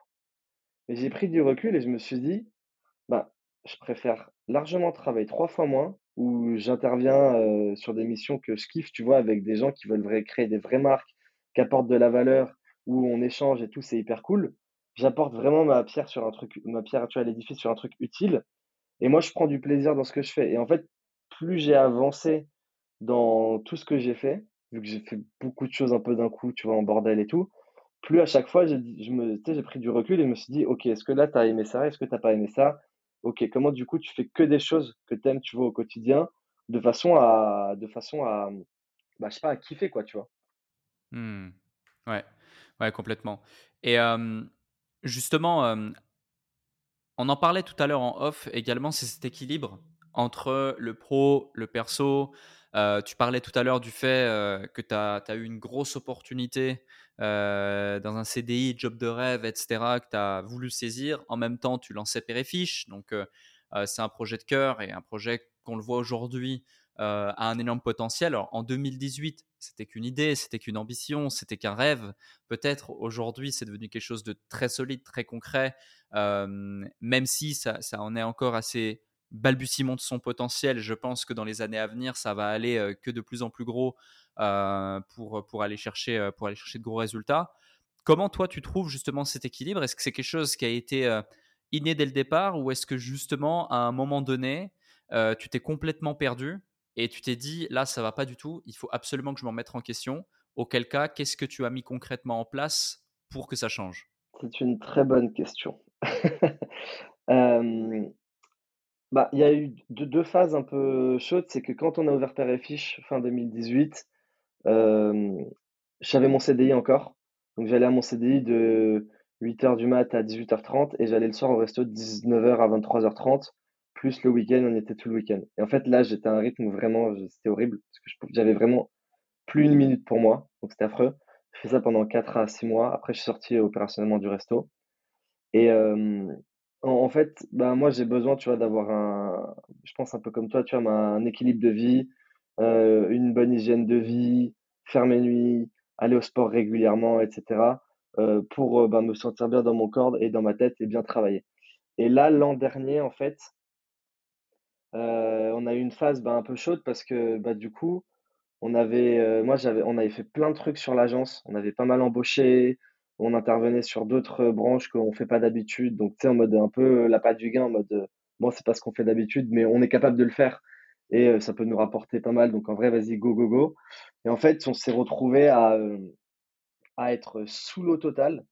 Mais j'ai pris du recul et je me suis dit, bah, je préfère largement travailler trois fois moins, où j'interviens euh, sur des missions que je kiffe, tu vois, avec des gens qui veulent créer des vraies marques, qui apportent de la valeur, où on échange et tout, c'est hyper cool. J'apporte vraiment ma pierre sur un truc, ma pierre, à l'édifice sur un truc utile. Et moi, je prends du plaisir dans ce que je fais. Et en fait, plus j'ai avancé dans tout ce que j'ai fait, vu que j'ai fait beaucoup de choses un peu d'un coup, tu vois, en bordel et tout, plus à chaque fois, j'ai pris du recul et je me suis dit, OK, est-ce que là, tu as aimé ça? Est-ce que tu pas aimé ça? OK, comment du coup, tu fais que des choses que tu aimes, tu vois, au quotidien, de façon à, de façon à, bah, je sais pas, à kiffer, quoi, tu vois? Hmm. Ouais, ouais, complètement. Et justement, On en parlait tout à l'heure en off également, c'est cet équilibre entre le pro, le perso. Tu parlais tout à l'heure du fait que tu as, eu une grosse opportunité dans un CDI, job de rêve, etc., que tu as voulu saisir. En même temps, tu lançais Péréfiche. Donc, c'est un projet de cœur et un projet qu'on le voit aujourd'hui a un énorme potentiel. En 2018, c'était qu'une idée, c'était qu'une ambition, c'était qu'un rêve. Peut-être aujourd'hui, c'est devenu quelque chose de très solide, très concret même si ça, ça en est encore assez balbutiement de son potentiel. Je pense que dans les années à venir, ça va aller que de plus en plus gros pour, pour, aller chercher, pour aller chercher de gros résultats. Comment toi tu trouves justement cet équilibre? Est-ce que c'est quelque chose qui a été inné dès le départ ou est-ce que justement à un moment donné, tu t'es complètement perdu? Et tu t'es dit là ça va pas du tout, il faut absolument que je m'en mette en question. Auquel cas, qu'est-ce que tu as mis concrètement en place pour que ça change? C'est une très bonne question. bah, il y a eu deux, phases un peu chaudes. C'est que quand on a ouvert Père et Fiche fin 2018, j'avais mon CDI encore. Donc j'allais à mon CDI de 8h du mat à 18h30 et j'allais le soir au resto de 19h à 23h30. Plus le week-end, on était tout le week-end. Et en fait, là, j'étais à un rythme vraiment, c'était horrible parce que j'avais vraiment plus une minute pour moi. Donc c'était affreux. J'ai fait ça pendant 4 à 6 mois. Après, je suis sorti opérationnellement du resto. Et en, fait, bah, moi, j'ai besoin, tu vois, d'avoir un, je pense un peu comme toi, tu vois, un équilibre de vie, une bonne hygiène de vie, faire mes nuits, aller au sport régulièrement, etc. pour bah, me sentir bien dans mon corps et dans ma tête et bien travailler. Et là, l'an dernier, en fait, on a eu une phase bah, un peu chaude parce que bah, du coup, on avait, moi, j'avais, on avait fait plein de trucs sur l'agence. On avait pas mal embauché. On intervenait sur d'autres branches qu'on ne fait pas d'habitude. Donc, tu sais, en mode un peu la patte du gain, en mode, bon, c'est pas ce qu'on fait d'habitude, mais on est capable de le faire et ça peut nous rapporter pas mal. Donc, en vrai, vas-y, go, go, go. Et en fait, on s'est retrouvé à, à être sous l'eau totale,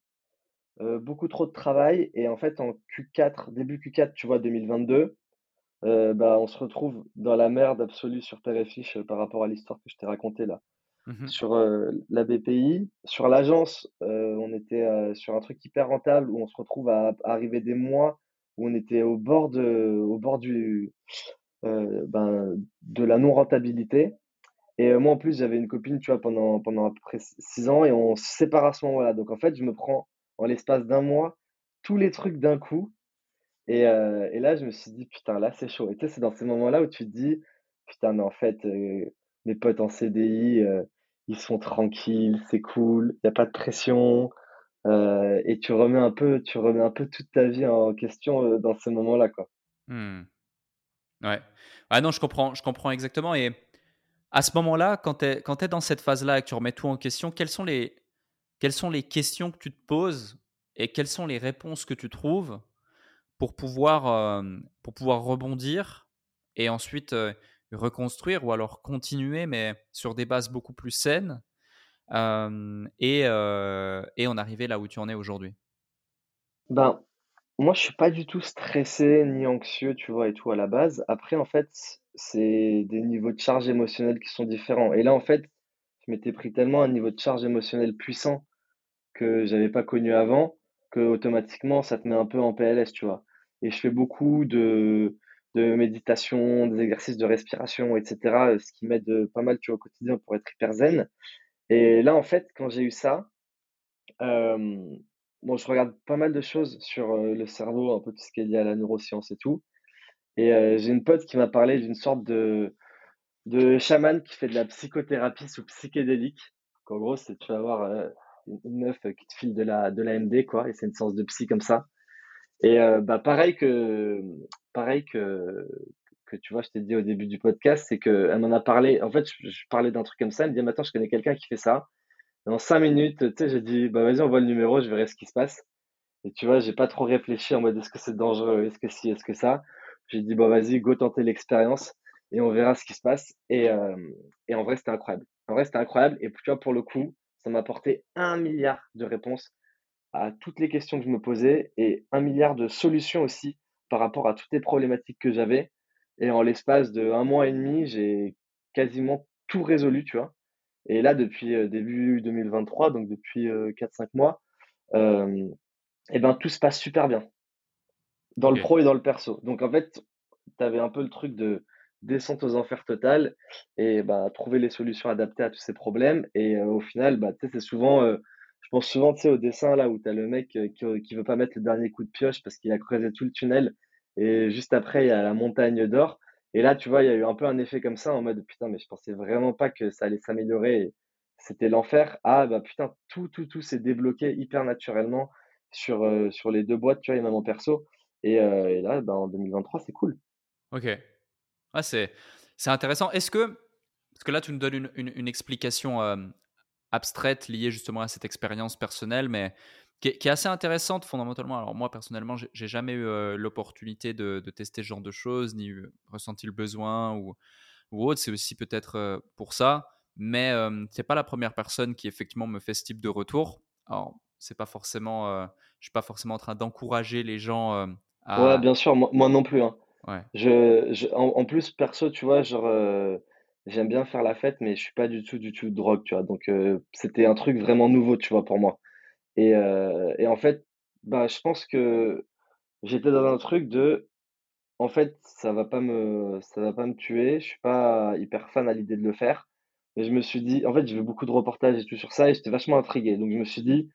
beaucoup trop de travail. Et en fait, en Q4, début Q4, tu vois, 2022, bah, on se retrouve dans la merde absolue sur Père par rapport à l'histoire que je t'ai racontée là. Mmh sur la BPI, sur l'agence, on était sur un truc hyper rentable où on se retrouve à, arriver des mois où on était au bord de, au bord du, ben, de la non-rentabilité. Et moi, en plus, j'avais une copine, tu vois, pendant, pendant à peu près six ans et on se sépare à ce moment-là. Donc, en fait, je me prends en l'espace d'un mois tous les trucs d'un coup. Et, et, là, je me suis dit, putain, là, c'est chaud. Et tu sais, c'est dans ces moments-là où tu te dis, putain, mais en fait, mes potes en CDI, ils sont tranquilles, c'est cool, il n'y a pas de pression. et tu remets un peu, tu remets un peu toute ta vie en question dans ces moments-là, quoi. Mmh. Ouais. Ah non, je comprends, je comprends exactement. Et à ce moment-là, quand tu es, es, dans cette phase-là et que tu remets tout en question, quelles sont, les, quelles sont les questions que tu te poses et quelles sont les réponses que tu trouves pour pouvoir, pour pouvoir rebondir et ensuite reconstruire ou alors continuer, mais sur des bases beaucoup plus saines et, et en arriver là où tu en es aujourd'hui? Ben, moi, je suis pas du tout stressé ni anxieux, tu vois, et tout à la base. Après, en fait, c'est des niveaux de charge émotionnelle qui sont différents. Et là, en fait, je m'étais pris tellement un niveau de charge émotionnelle puissant que j'avais pas connu avant, que automatiquement, ça te met un peu en PLS, tu vois. Et je fais beaucoup de, de méditation, des exercices de respiration, etc. Ce qui m'aide pas mal, tu vois, au quotidien pour être hyper zen. Et là, en fait, quand j'ai eu ça, bon, je regarde pas mal de choses sur le cerveau, un peu tout ce qui est lié à la neuroscience et tout. Et j'ai une pote qui m'a parlé d'une sorte de, de chaman qui fait de la psychothérapie sous psychédélique. En gros, c'est tu vas avoir une meuf qui te file de la, de la MD, quoi, et c'est une séance de psy comme ça. Et bah, pareil que, pareil que, que tu vois, je t'ai dit au début du podcast, c'est qu'elle m'en a parlé. En fait, je, parlais d'un truc comme ça. Elle me dit, maintenant, je connais quelqu'un qui fait ça. Et en cinq minutes, tu sais, j'ai dit, bah vas-y, on voit le numéro, je verrai ce qui se passe. Et tu vois, j'ai pas trop réfléchi en mode est-ce que c'est dangereux, est-ce que si, est-ce que ça? J'ai dit, bah vas-y, go tenter l'expérience et on verra ce qui se passe. Et, et en vrai, c'était incroyable. En vrai, c'était incroyable. Et tu vois, pour le coup, ça m'a apporté un milliard de réponses à toutes les questions que je me posais et un milliard de solutions aussi par rapport à toutes les problématiques que j'avais. Et en l'espace de un mois et demi, j'ai quasiment tout résolu, tu vois. Et là, depuis début 2023, donc depuis 4-5 mois, et ben, tout se passe super bien. Dans le pro et dans le perso. Donc en fait, tu avais un peu le truc de descente aux enfers totales et bah, trouver les solutions adaptées à tous ces problèmes. Et au final, bah, c'est souvent, je pense souvent au dessin là où tu as le mec qui, qui veut pas mettre le dernier coup de pioche parce qu'il a creusé tout le tunnel et juste après, il y a la montagne d'or. Et là, tu vois, il y a eu un peu un effet comme ça en mode putain, mais je pensais vraiment pas que ça allait s'améliorer. C'était l'enfer. Ah, bah putain, tout, tout, tout s'est débloqué hyper naturellement sur, sur les deux boîtes, tu vois, et même en perso. Et, et là, bah, en 2023, c'est cool. OK. Ah, c'est intéressant. Est-ce que parce là, tu nous donnes une explication, abstraite liée justement à cette expérience personnelle, mais qui est qui est assez intéressante fondamentalement. Alors moi, personnellement, j'ai jamais eu, heu, l'opportunité de de tester ce genre de choses, ni eu ressenti le besoin ou ou autre. C'est aussi peut-être, heu, pour ça, mais hem, tu pas la première personne qui effectivement me fait ce type de retour. Alors, c'est pas forcément, heu, je suis pas forcément en train d'encourager les gens, hem, Ouais, à bien sûr, moi moi non plus, hein. ouais. Je je en en plus, perso, tu vois, genre, j'aime bien faire la fête, mais je suis pas du tout, du tout drogue, tu vois? Donc heu, c'était un truc vraiment nouveau, tu vois, pour moi et heu et en fait, bah, je pense que j'étais dans un truc de, en fait, ça va pas me ça va pas me tuer. Je suis pas hyper fan à l'idée de le faire et je me suis dit en fait, j'ai vu beaucoup de reportages et tout sur ça et j'étais vachement intrigué. Donc je me suis dit: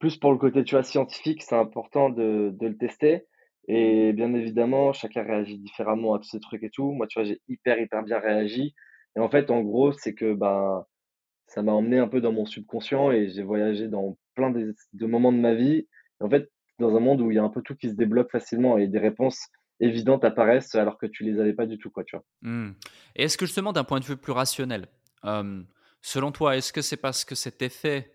plus pour le côté, tu vois, scientifique, c'est important de de le tester et bien évidemment, chacun réagit différemment à tous ces trucs et tout. Moi, tu vois, j'ai hyper, hyper bien réagi et en fait, en gros, c'est que, ben, ça m'a emmené un peu dans mon subconscient et j'ai voyagé dans plein de moments de ma vie. En fait, dans un monde où il y a un peu tout qui se débloque facilement et des réponses évidentes apparaissent alors que tu les avais pas du tout, quoi, tu vois? Mmh. Et est-ce que justement d'un point de vue plus rationnel, selon toi, est-ce que c'est parce que cet effet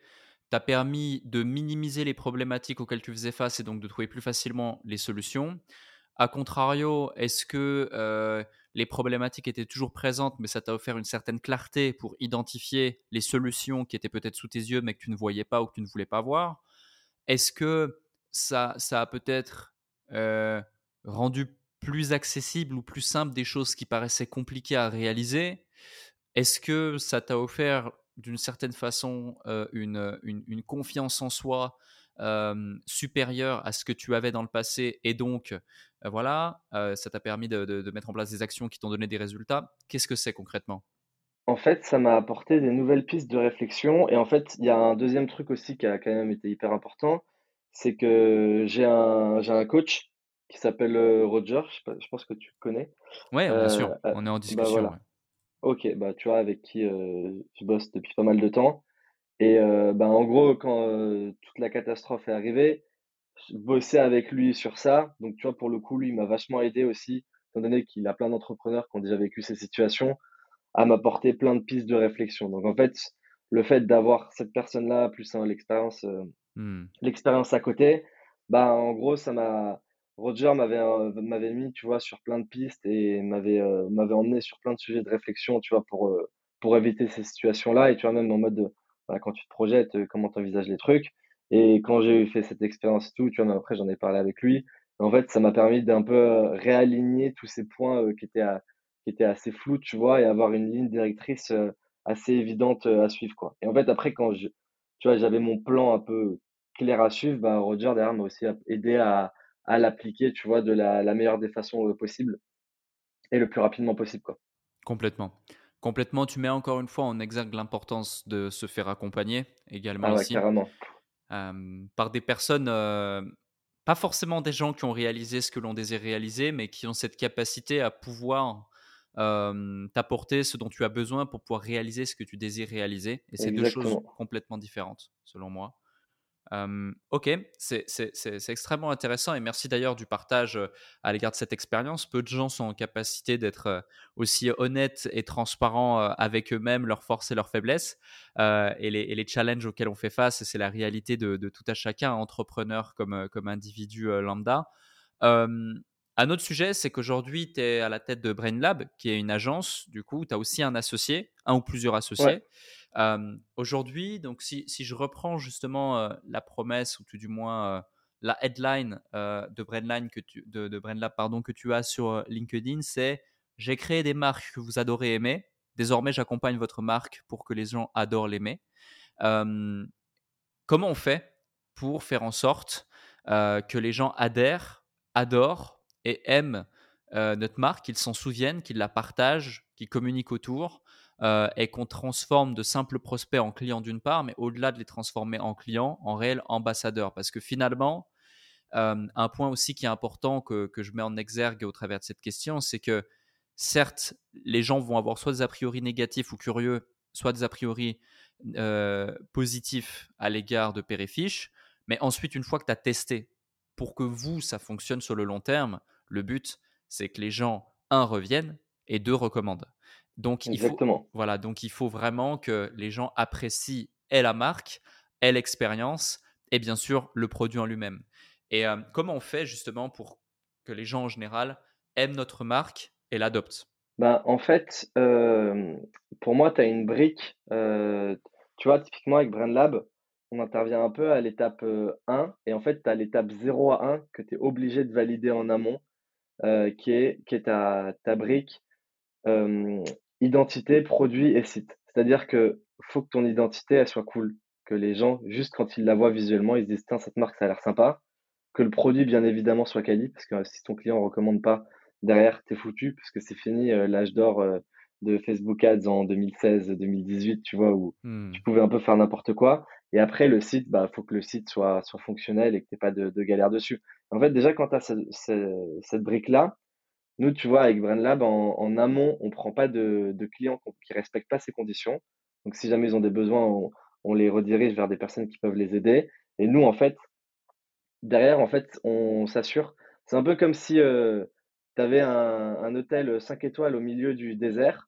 t'a permis de minimiser les problématiques auxquelles tu faisais face et donc de trouver plus facilement les solutions? A contrario, est-ce que, les problématiques étaient toujours présentes, mais ça t'a offert une certaine clarté pour identifier les solutions qui étaient peut-être sous tes yeux, mais que tu ne voyais pas ou que tu ne voulais pas voir? Est-ce que ça ça a peut-être, heu, rendu plus accessible ou plus simple des choses qui paraissaient compliquées à réaliser? Est-ce que ça t'a offert d'une certaine façon, une, une une confiance en soi, hem, supérieure à ce que tu avais dans le passé et donc, voilà, ça t'a permis de de de mettre en place des actions qui t'ont donné des résultats? Qu'est-ce que c'est concrètement? En fait, ça m'a apporté des nouvelles pistes de réflexion et en fait, il y a un deuxième truc aussi qui a quand même été hyper important, c'est que j'ai un j'ai un coach qui s'appelle, Roger, je sais pas je pense que tu connais. Ouais, bien sûr, on est en bah, discussion, voilà. ouais. OK, bah, tu vois avec qui, heu, je bosse depuis pas mal de temps et heu, bah, en gros quand, toute la catastrophe est arrivée, bossais avec lui sur ça. Donc tu vois, pour le coup, lui, il m'a vachement aidé aussi, étant donné qu'il a plein d'entrepreneurs qui ont déjà vécu ces situations à m'apporter plein de pistes de réflexion. Donc en fait, le fait d'avoir cette personne-là, plus, hein, l'expérience, Mmh. l'expérience à côté, bah, en gros, ça m'a Roger m'avait, m'avait mis, tu vois, sur plein de pistes et m'avait, m'avait emmené sur plein de sujets de réflexion, tu vois, pour, pour éviter ces situations-là et tu vois, même en mode, heu, quand tu te projettes, heu, comment tu envisages les trucs et quand j'ai fait cette expérience tout, tu vois, même après j'en ai parlé avec lui. En fait, ça m'a permis d'un peu, heu, réaligner tous ces points, heu, qui étaient qui étaient assez flous, tu vois? Et avoir une ligne directrice, assez évidente, à suivre, quoi. Et en fait, après quand je tu vois, j'avais mon plan un peu clair à suivre, bah, Roger derrière m'a aussi aidé à à l'appliquer, tu vois, de la la meilleure des façons, possibles et le plus rapidement possible, quoi. Complètement. Complètement, tu mets encore une fois en exergue l'importance de se faire accompagner également Ah ouais, ici. par des personnes, pas forcément des gens qui ont réalisé ce que l'on désire réaliser, mais qui ont cette capacité à pouvoir, t'apporter ce dont tu as besoin pour pouvoir réaliser ce que tu désires réaliser et c'est 2 choses complètement différentes, selon moi. OK, c'est extrêmement intéressant et merci d'ailleurs du partage, à l'égard de cette expérience. Peu de gens sont en capacité d'être, aussi honnêtes et transparents, avec eux-mêmes, leurs forces et leurs faiblesses, et les et les challenges auxquels on fait face et c'est la réalité de de tout à chacun, entrepreneur comme, individu, lambda. Hem, un autre sujet, c'est qu'aujourd'hui, tu es à la tête de BrainLab, qui est une agence. Du coup, tu as aussi un associé, un ou plusieurs Ouais, aujourd'hui, donc si je reprends justement, la promesse ou tout du moins, la headline, de Brainline que tu de de pardon, que tu as sur, LinkedIn, c'est: «J'ai créé des marques que vous adorez aimer. Désormais, j'accompagne votre marque pour que les gens adorent l'aimer». Comment on fait pour faire en sorte, que les gens adhèrent, adorent et aiment, notre marque, qu'ils s'en souviennent, qu'ils la partagent, qu'ils communiquent autour, et qu'on transforme de simples prospects en clients d'une part, mais au-delà de les transformer en clients, en réels ambassadeurs? Parce que finalement, hem, un point aussi qui est important que que je mets en exergue au travers de cette question, c'est que certes, les gens vont avoir soit des a priori négatifs ou curieux, soit des a priori, heu, positifs à l'égard de Père et Fiche. Mais ensuite, une fois que tu as testé, pour que vous, ça fonctionne sur le long terme, le but, c'est que les gens un, reviennent et deux, recommandent. Donc il, faut, voilà, donc il faut vraiment que les gens apprécient et la marque, et l'expérience, et bien sûr le produit en lui-même. Et euh, comment on fait justement pour que les gens en général aiment notre marque et l'adoptent? Ben, en fait, euh, pour moi, tu as une brique. euh, tu vois, typiquement avec BrandLab, on intervient un peu à l'étape euh, 1 et en fait, tu as l'étape 0 à 1 que tu es obligé de valider en amont, qui est, qui est ta, ta brique identité, produit et site. C'est-à-dire que faut que ton identité, elle soit cool. Que les gens, juste quand ils la voient visuellement, ils se disent, tiens, cette marque, ça a l'air sympa. Que le produit, bien évidemment, soit quali, parce que euh, si ton client ne recommande pas, derrière, t'es foutu, parce que c'est fini euh, l'âge d'or euh, de Facebook Ads en 2016-2018, tu vois, où tu pouvais un peu faire n'importe quoi. Et après, le site, bah, faut que le site soit, soit fonctionnel et que t'aies pas de, de galère dessus. En fait, déjà, quand tu as cette brique-là, nous, tu vois, avec BrandLab, en, en amont, on prend pas de, clients qui respectent pas ces conditions. Donc, si jamais ils ont des besoins, on, les redirige vers des personnes qui peuvent les aider. Et nous, en fait, derrière, en fait, on s'assure. C'est un peu comme si tu avais un, un hôtel 5 étoiles au milieu du désert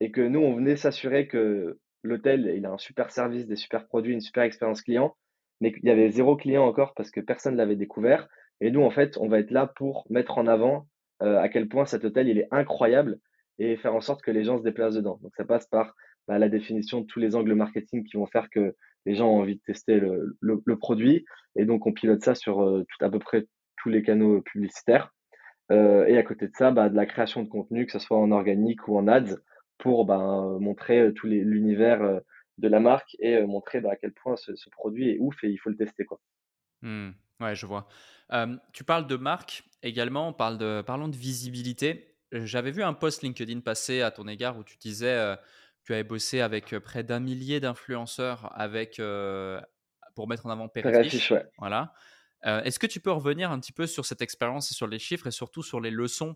et que nous, on venait s'assurer que l'hôtel, il a un super service, des super produits, une super expérience client, mais qu'il y avait zéro client encore parce que personne ne l'avait découvert. Et nous, en fait, on va être là pour mettre en avant euh, à quel point cet hôtel, il est incroyable et faire en sorte que les gens se déplacent dedans. Donc, ça passe par bah, la définition de tous les angles marketing qui vont faire que les gens ont envie de tester le, produit. Et donc, on pilote ça sur euh, tout, à peu près tous les canaux publicitaires. Euh, et à côté de ça, bah, de la création de contenu, que ce soit en organique ou en ads, pour bah, montrer tout l'univers de la marque et montrer à quel point ce, ce, produit est ouf et il faut le tester. Quoi. Mmh, ouais, je vois. Euh, tu parles de marque également, on parle de, parlons de visibilité. J'avais vu un post LinkedIn passer à ton égard où tu disais euh, tu avais bossé avec près d'un millier d'influenceurs avec euh, pour mettre en avant Perifiche. ouais. Voilà. Est-ce que tu peux revenir un petit peu sur cette expérience et sur les chiffres et surtout sur les leçons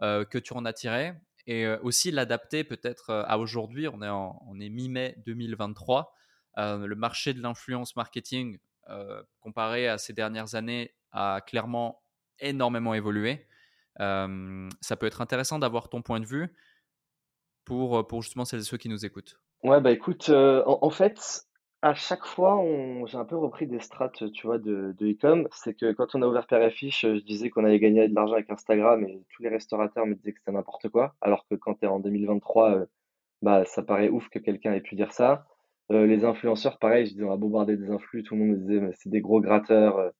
que tu en as tirées et aussi l'adapter peut-être à aujourd'hui. On est, en, on est mi-mai 2023. Euh, le marché de l'influence marketing, comparé à ces dernières années, a clairement énormément évolué. Euh, ça peut être intéressant d'avoir ton point de vue pour, pour justement celles ceux qui nous écoutent. Ouais, bah écoute, euh, en, fait, à chaque fois, j'ai un peu repris des strates, tu vois, de, de e-com. C'est que quand on a ouvert Père je disais qu'on allait gagner de l'argent avec Instagram et tous les restaurateurs me disaient que c'était n'importe quoi. Alors que quand tu es en 2023, euh, bah, ça paraît ouf que quelqu'un ait pu dire ça. Euh, les influenceurs, pareil, je disais, on va bombarder des influx. Tout le monde me disait, c'est des gros gratteurs, euh,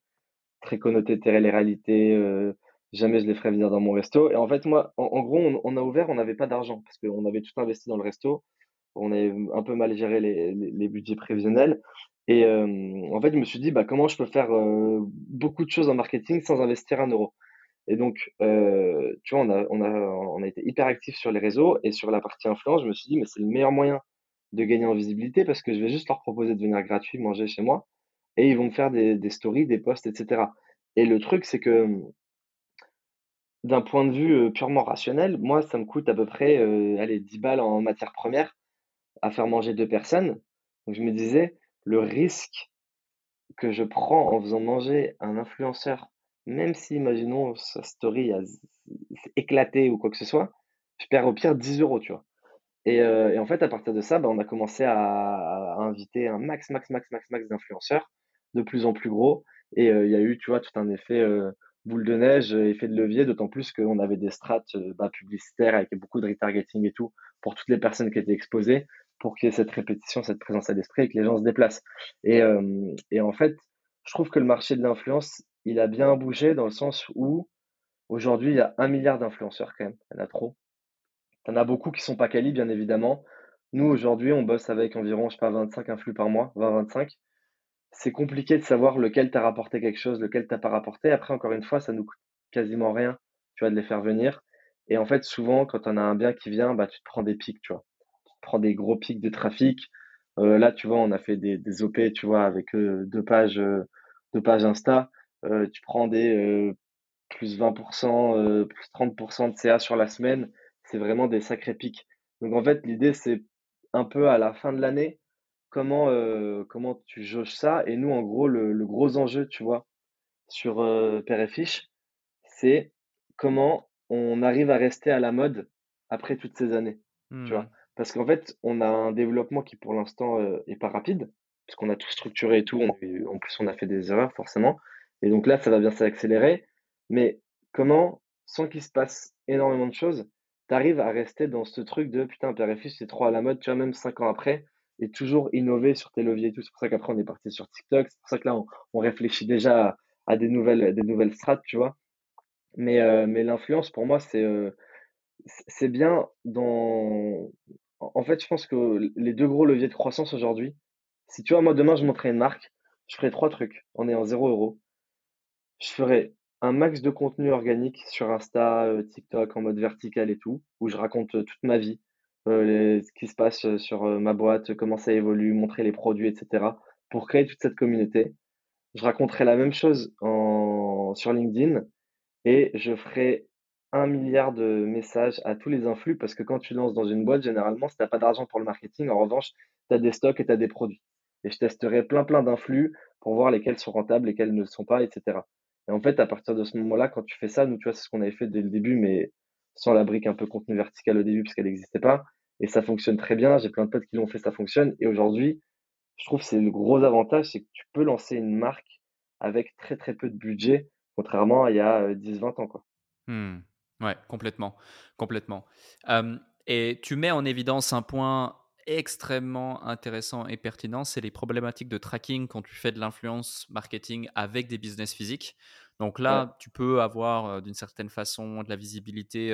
très connotés télé-réalité. Euh, jamais je les ferais venir dans mon resto. Et en fait, moi, en, gros, on, a ouvert, on n'avait pas d'argent parce qu'on avait tout investi dans le resto on avait un peu mal géré les, les, budgets prévisionnels. Et en fait, je me suis dit, bah, comment je peux faire beaucoup de choses en marketing sans investir un euro? Et donc, tu vois, on a, on, a, on a été hyper actifs sur les réseaux et sur la partie influence, je me suis dit, mais c'est le meilleur moyen de gagner en visibilité parce que je vais juste leur proposer de venir gratuit manger chez moi et ils vont me faire des, des stories, des posts, etc. Et le truc, c'est que d'un point de vue purement rationnel, moi, ça me coûte à peu près allez, 10 balles en matière première à faire manger deux personnes. Donc je me disais, le risque que je prends en faisant manger un influenceur, même si, imaginons, sa story a éclaté ou quoi que ce soit, je perds au pire 10 euros, tu vois. Et, euh, et en fait, à partir de ça, bah, on a commencé à, à, inviter un max, max, max, max, max d'influenceurs, de plus en plus gros. Et il euh, y a eu, tu vois, tout un effet euh, boule de neige, effet de levier, d'autant plus qu'on avait des strates bah, publicitaires avec beaucoup de retargeting et tout pour toutes les personnes qui étaient exposées pour qu'il y ait cette répétition, cette présence à l'esprit et que les gens se déplacent. Et, euh, et en fait, je trouve que le marché de l'influence, il a bien bougé dans le sens où aujourd'hui, il y a un milliard d'influenceurs quand même. Il y en a trop. Il y en a beaucoup qui sont pas quali, bien évidemment. Nous, aujourd'hui, on bosse avec environ, je sais pas, 25 influx par mois, 20-25. C'est compliqué de savoir lequel t'a rapporté quelque chose, lequel t'a pas rapporté. Après, encore une fois, ça nous coûte quasiment rien, tu vois, de les faire venir. Et en fait, souvent, quand on a un bien qui vient, bah, tu te prends des pics, tu vois prend des gros pics de trafic. Euh, là, tu vois, on a fait des, des OP, tu vois, avec euh, deux pages, euh, deux pages Insta. Tu prends des plus 20%, plus 30% de CA sur la semaine. C'est vraiment des sacrés pics. Donc en fait, l'idée, c'est un peu à la fin de l'année, comment, comment tu jauges ça. Et nous, en gros, le, le gros enjeu, tu vois, sur euh, Père et Fiche, c'est comment on arrive à rester à la mode après toutes ces années, tu Mmh. vois? Parce qu'en fait, on a un développement qui pour l'instant, heu, est pas rapide, parce qu'on a tout structuré et tout, on en plus on a fait des erreurs forcément et donc là, ça va bien s'accélérer. Mais comment, sans qu'il se passe énormément de choses, tu arrives à rester dans ce truc de: «Putain, Père c'est trop à la mode», tu vois? Même 5 ans après et toujours innover sur tes leviers et tout. C'est pour ça qu'après on est parti sur TikTok, c'est pour ça que là on réfléchit déjà à des nouvelles, des nouvelles strates, tu vois? Mais, heu, mais l'influence pour moi c'est, heu, c c'est bien dans en fait, je pense que les 2 gros leviers de croissance aujourd'hui, si tu vois, moi demain je monterais une marque, je ferais 3 trucs en ayant 0 €. Je ferais un max de contenu organique sur Insta, heu, TikTok en mode vertical et tout, où je raconte, heu, toute ma vie, les ce qui se passe, sur, ma boîte, comment ça évolue, montrer les produits et cetera, pour créer toute cette communauté. Je raconterai la même chose sur LinkedIn et je ferai un milliard de messages à tous les influx parce que quand tu lances dans une boîte, généralement, si tu as pas d'argent pour le marketing, en revanche, tu as des stocks et tu as des produits. Et je testerai plein, plein d'influx pour voir lesquels sont rentables, lesquels ne sont pas, et cetera. Et en fait, à partir de ce moment-là, quand tu fais ça, nous, tu vois, c'est ce qu'on avait fait dès le début, mais sans la brique un peu contenu vertical au début parce qu'elle n'existait pas. Et ça fonctionne très bien. J'ai plein de potes qui l'ont fait, ça fonctionne. Et aujourd'hui, je trouve que c'est le gros avantage, c'est que tu peux lancer une marque avec très, très peu de budget, contrairement à il y a, heu, 10-20 ans, quoi. Mmh. Ouais, complètement, complètement. Et tu mets en évidence un point extrêmement intéressant et pertinent, c'est les problématiques de tracking quand tu fais de l'influence marketing avec des business physiques. Donc Ouais, là, tu peux avoir, d'une certaine façon de la visibilité,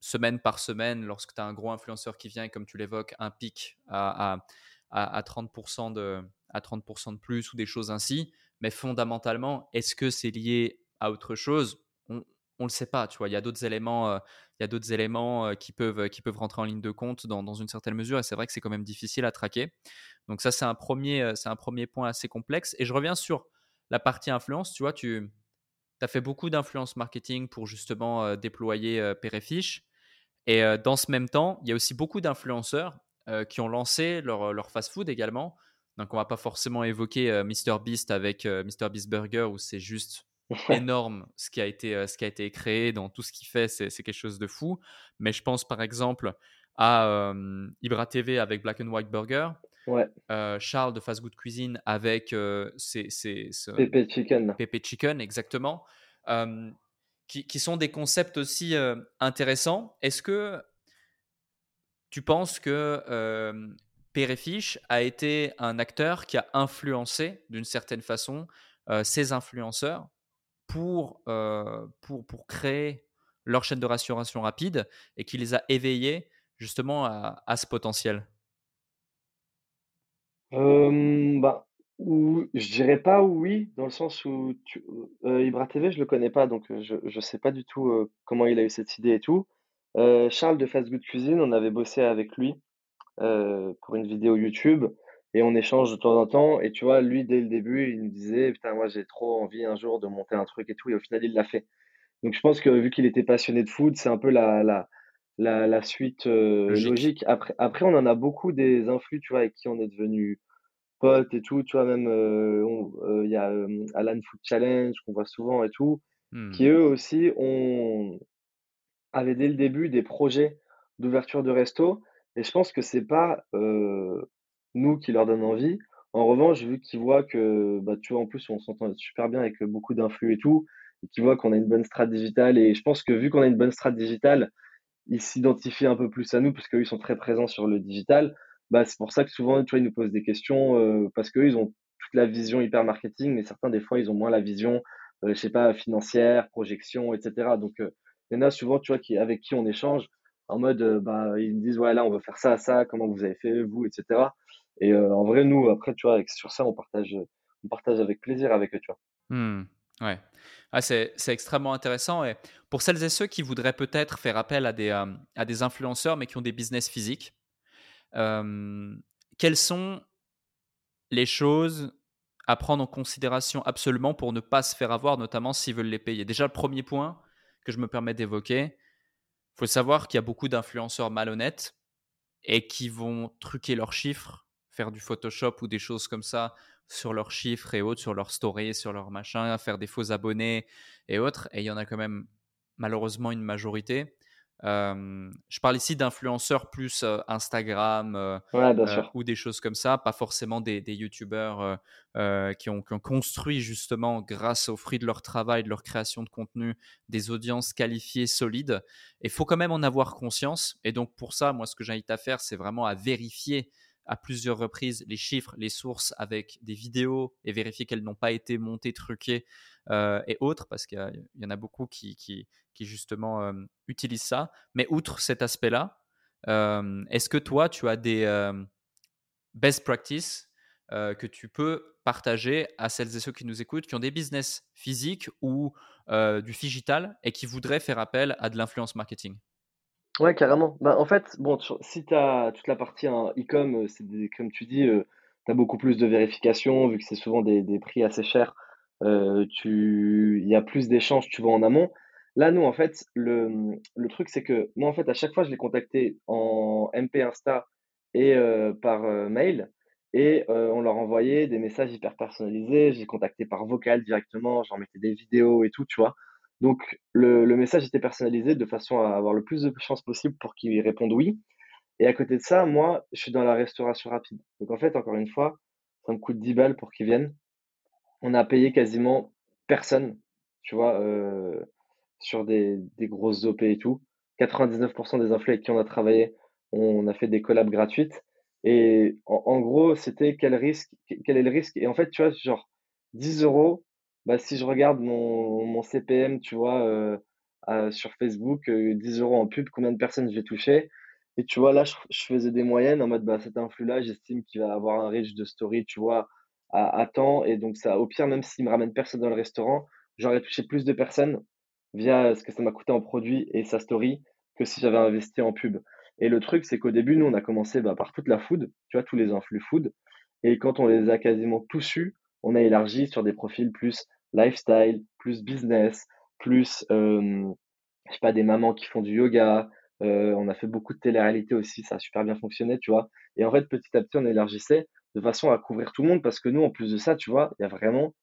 semaine par semaine lorsque tu as un gros influenceur qui vient et comme tu l'évoques, un pic à à à 30 de à 30 de plus ou des choses ainsi. Mais fondamentalement, est-ce que c'est lié à autre chose? On le sait pas, tu vois? Il y a d'autres éléments, il y a d'autres éléments, qui peuvent, qui peuvent rentrer en ligne de compte dans dans une certaine mesure et c'est vrai que c'est quand même difficile à traquer. Donc ça, c'est un premier, er c'est un premier point assez complexe et je reviens sur la partie influence, tu vois? Tu as fait beaucoup d'influence marketing pour justement, déployer, Père et dans ce même temps, il y a aussi beaucoup d'influenceurs, qui ont lancé leur, leur fast-food également. Donc on va pas forcément évoquer, MrBeast avec, MrBeast Burger où c'est juste énorme ce qui a été, ce qui a été créé dans tout ce qu'il fait, c'est quelque chose de fou. Mais je pense par exemple à, Ibra TV avec Black and White Burger, ouais, Charles de Fast Good Cuisine avec, heu, ses ses Pepe Chicken. Pepe Chicken exactement, qui qui sont des concepts aussi, intéressants. Est-ce que tu penses que, Péréfiche a été un acteur qui a influencé d'une certaine façon, ces influenceurs? Pour, heu, pour pour créer leur chaîne de restauration rapide et qui les a éveillés justement à ce potentiel? Bah, ou je dirais pas oui, dans le sens où tu heu, Ibra TV, je le connais pas, donc je je sais pas du tout, comment il a eu cette idée et tout. Charles de Fast Good Cuisine, on avait bossé avec lui, pour une vidéo YouTube et on échange de temps en temps et tu vois, lui, dès le début, il me disait: «Putain, moi, j'ai trop envie un jour de monter un truc et tout» et au final, il l'a fait. Donc je pense que vu qu'il était passionné de foot, c'est un peu la la la la suite, heu, Logique. logique. Après après on en a beaucoup des influx, tu vois, avec qui on est devenus potes et tout, tu vois? Même, heu, on heu, il y a, Alan Food Challenge qu'on voit souvent et tout, qui Mmh. eux aussi ont avaient dès le début des projets d'ouverture de resto et je pense que c'est pas, nous qui leur donne envie. En revanche, vu qu'ils voient que, bah, tu vois, en plus on s'entend super bien avec, heu, beaucoup d'influx et tout et qu'ils voient qu'on a une bonne strat digitale et je pense que vu qu'on a une bonne strat digitale, ils s'identifient un peu plus à nous parce qu'eux, ils sont très présents sur le digital. Bah, c'est pour ça que souvent, tu vois, ils nous posent des questions, heu, parce qu'eux, ils ont toute la vision hyper marketing, mais certains, des fois, ils ont moins la vision, heu, je sais pas, financière, projection et cetera. Donc, heu, il y en a souvent, tu vois, qui avec qui on échange en mode, bah, ils me disent: «Ouais, là, on veut faire ça, ça, comment vous avez fait vous?» et cetera. Et en vrai, nous, après, tu vois, sur ça, on partage, on partage avec plaisir avec eux, tu vois? Mmh. Ouais. Ah, c'est extrêmement intéressant et pour celles et ceux qui voudraient peut-être faire appel à des, à des influenceurs, mais qui ont des business physiques, quels sont les choses à prendre en considération absolument pour ne pas se faire avoir, notamment s'ils veulent les payer? Déjà, le premier point que je me permets d'évoquer, il faut savoir qu'il y a beaucoup d'influenceurs malhonnêtes et qui vont truquer leurs chiffres, faire du Photoshop ou des choses comme ça sur leurs chiffres et autres, sur leurs stories, sur leurs machins, faire des faux abonnés et autres. Et il y en a quand même malheureusement une majorité. je parle ici d'influenceurs plus Instagram ou des choses comme ça, pas forcément des, des youtubeurs qui, ont, construit justement, grâce au fruit de leur travail, de leur création de contenu, des audiences qualifiées, solides. Il faut quand même en avoir conscience. Et donc pour ça, moi, ce que j'invite à faire, c'est vraiment à vérifier à plusieurs reprises les chiffres, les sources avec des vidéos et vérifier qu'elles n'ont pas été montées, truquées euh, et autres, parce qu'il y, en a beaucoup qui, justement euh, utilisent ça. Mais outre cet aspect-là, euh, est-ce que toi, tu as des best practices que tu peux partager à celles et ceux qui nous écoutent, qui ont des business physiques ou du digital et qui voudraient faire appel à de l'influence marketing? Ouais, carrément. Bah, en fait, bon, si tu as toute la partie hein, e-com, euh, c'est comme tu dis, euh, tu as beaucoup plus de vérification, vu que c'est souvent des, prix assez chers, euh, tu, il y a plus d'échanges, tu vois, en amont. Là, nous, en fait, le, le truc, c'est que moi, en fait, à chaque fois, je les contactais en MP Insta et par mail, et on leur envoyait des messages hyper personnalisés. Je les contactais par vocal directement, j'en mettais des vidéos et tout, tu vois. Donc, le, message était personnalisé de façon à avoir le plus de chances possible pour qu'ils répondent oui. Et à côté de ça, moi, je suis dans la restauration rapide. Donc, en fait, encore une fois, ça me coûte 10 balles pour qu'ils viennent. On a payé quasiment personne, tu vois, euh, sur des, des grosses OP et tout. 99% des inflés avec qui on a travaillé, on a fait des collabs gratuites. Et en, en gros, c'était quel risque, quel est le risque? Et en fait, tu vois, genre 10 euros bah, si je regarde mon, mon CPM, tu vois, euh, euh, sur Facebook, 10 euh, euros en pub, combien de personnes je vais toucher? Et tu vois, là, je, je faisais des moyennes en mode, bah, cet influx-là, j'estime qu'il va avoir un reach de story, tu vois, à, à temps. Et donc, ça, au pire, même s'il me ramène personne dans le restaurant, j'aurais touché plus de personnes via ce que ça m'a coûté en produit et sa story que si j'avais investi en pub. Et le truc, c'est qu'au début, nous, on a commencé bah, par toute la food, tu vois, tous les influx food. Et quand on les a quasiment tous eus, on a élargi sur des profils plus lifestyle, plus business, plus, euh, je sais pas, des mamans qui font du yoga. Euh, on a fait beaucoup de télé-réalité aussi, ça a super bien fonctionné, tu vois. Et en fait, petit à petit, on élargissait de façon à couvrir tout le monde parce que nous, en plus de ça, tu vois, il y a vraiment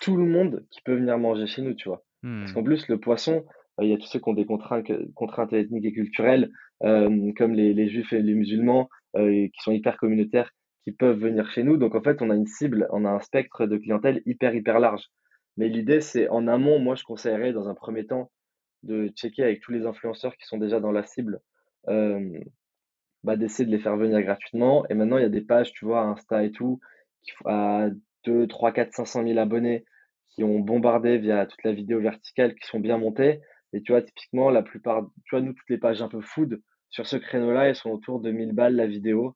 tout le monde qui peut venir manger chez nous, tu vois. Parce qu'en hmm. plus, le poisson, il y a tous ceux qui ont des contraintes, contraintes ethniques et culturelles, comme les, les, juifs et les musulmans, qui sont hyper communautaires, qui peuvent venir chez nous. Donc en fait, on a une cible, on a un spectre de clientèle hyper, hyper large. Mais l'idée, c'est en amont, moi, je conseillerais dans un premier temps de checker avec tous les influenceurs qui sont déjà dans la cible, bah, d'essayer de les faire venir gratuitement. Et maintenant, il y a des pages, tu vois, Insta et tout, qui à 2, 3, 4, 500 000 abonnés qui ont bombardé via toute la vidéo verticale, qui sont bien montées. Et tu vois, typiquement, la plupart, tu vois, nous, toutes les pages un peu food sur ce créneau-là, elles sont autour de 1000 balles la vidéo, euh,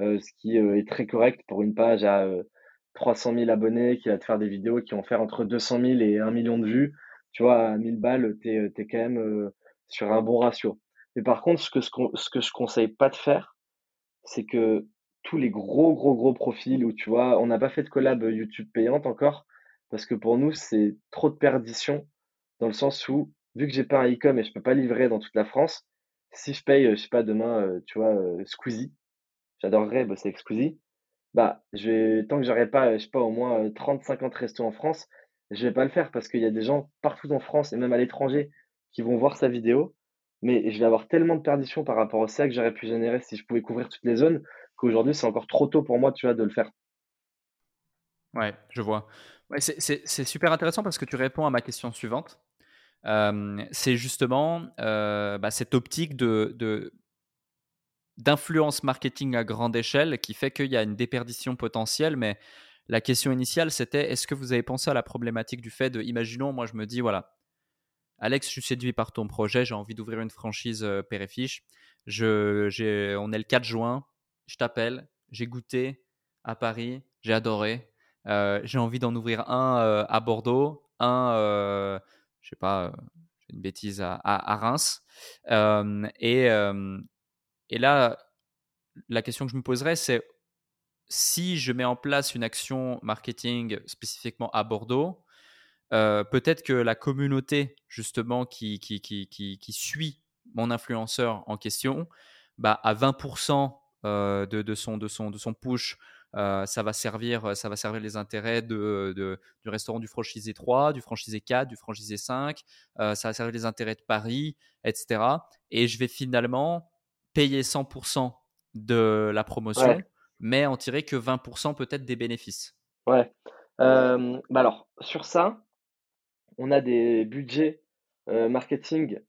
ce qui euh, est très correct pour une page à euh, 300 000 abonnés, qui va te faire des vidéos qui vont faire entre 200 000 et 1 million de vues, tu vois, à 1000 balles, tu es, quand même euh, sur un bon ratio. Mais par contre, ce que, ce que je conseille pas de faire, c'est que tous les gros, gros, gros profils où tu vois, on n'a pas fait de collab YouTube payante encore, parce que pour nous, c'est trop de perdition, dans le sens où, vu que j'ai pas un e-com et je peux pas livrer dans toute la France, si je paye, je sais pas, demain, euh, tu vois, euh, Squeezie, j'adorerais bosser avec bah, je tant que j'aurai pas, je sais pas, au moins, 30-50 restos en France, je vais pas le faire parce qu'il y a des gens partout en France et même à l'étranger qui vont voir sa vidéo. Mais je vais avoir tellement de perdition par rapport au CA que j'aurais pu générer si je pouvais couvrir toutes les zones qu'aujourd'hui, c'est encore trop tôt pour moi, tu vois, de le faire. Ouais, je vois. Ouais, c'est super intéressant parce que tu réponds à ma question suivante. c'est justement bah, cette optique de, de d'influence marketing à grande échelle qui fait qu'il y a une déperdition potentielle. Mais la question initiale, c'était est-ce que vous avez pensé à la problématique du fait de, imaginons, moi je me dis, voilà, Alex, je suis séduit par ton projet, j'ai envie d'ouvrir une franchise euh, Péréfiche. Je, on est le 4 juin, je t'appelle, j'ai goûté à Paris, j'ai adoré. Euh, j'ai envie d'en ouvrir un euh, à Bordeaux, un, euh, je sais pas, une bêtise à, à Reims. et, et là, la question que je me poserais, c'est si je mets en place une action marketing spécifiquement à Bordeaux, euh, peut-être que la communauté justement qui, qui, qui, qui, suit mon influenceur en question, bah, à 20% euh, de, de, son, de, son, de son push ça va servir, ça va servir les intérêts de, du restaurant du franchisé 3, du franchisé 4, du franchisé 5. ça va servir les intérêts de Paris, etc. Et je vais finalement payer 100% de la promotion, mais en tirer que 20% peut-être des bénéfices. Ouais. bah alors, sur ça, on a des budgets marketing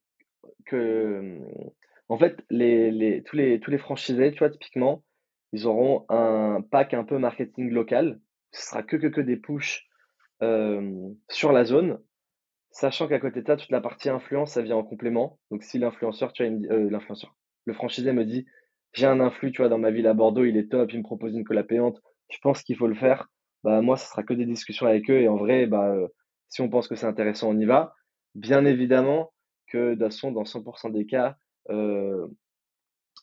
que, en fait, les, les, tous, les, tous les franchisés, tu vois, typiquement, ils auront un pack un peu marketing local. Ce sera que, que, que des push sur la zone, sachant qu'à côté de ça, toute la partie influence, ça vient en complément. Donc, si l'influenceur, tu vois, l'influenceur, le franchisé me dit, j'ai un influx, tu vois, dans ma ville à Bordeaux, il est top, il me propose une cola payante, je pense qu'il faut le faire? Bah, moi, ce sera que des discussions avec eux. Et en vrai, bah, si on pense que c'est intéressant, on y va. Bien évidemment que dans 100% des cas,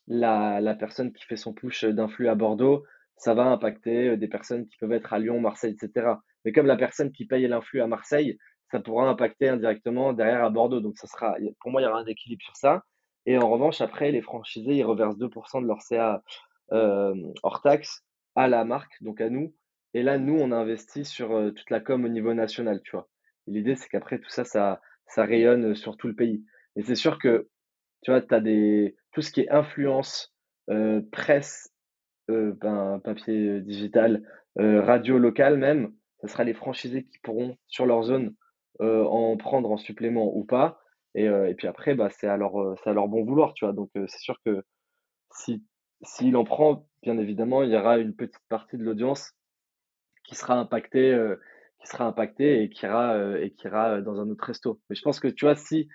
la, la, personne qui fait son push d'influx à Bordeaux, ça va impacter des personnes qui peuvent être à Lyon, Marseille, etc. Mais comme la personne qui paye l'influx à Marseille, ça pourra impacter indirectement derrière à Bordeaux. Donc, ça sera, pour moi, il y aura un équilibre sur ça. Et en revanche, après, les franchisés, ils reversent 2% de leur CA hors taxe à la marque, donc à nous. Et là, nous, on investit sur toute la com au niveau national, tu vois. L'idée, c'est qu'après, tout ça, ça, rayonne sur tout le pays. Et c'est sûr que, tu vois, tu des, tout ce qui est influence, presse, ben, papier digital, radio locale même, ce sera les franchisés qui pourront, sur leur zone, en prendre en supplément ou pas. Et, et puis après, bah, c'est à, à leur bon vouloir, tu vois? Donc, c'est sûr que si, s'il en prend, bien évidemment, il y aura une petite partie de l'audience qui sera impactée, qui sera impactée et qui ira, et qui ira dans un autre resto. Mais je pense que, tu vois, si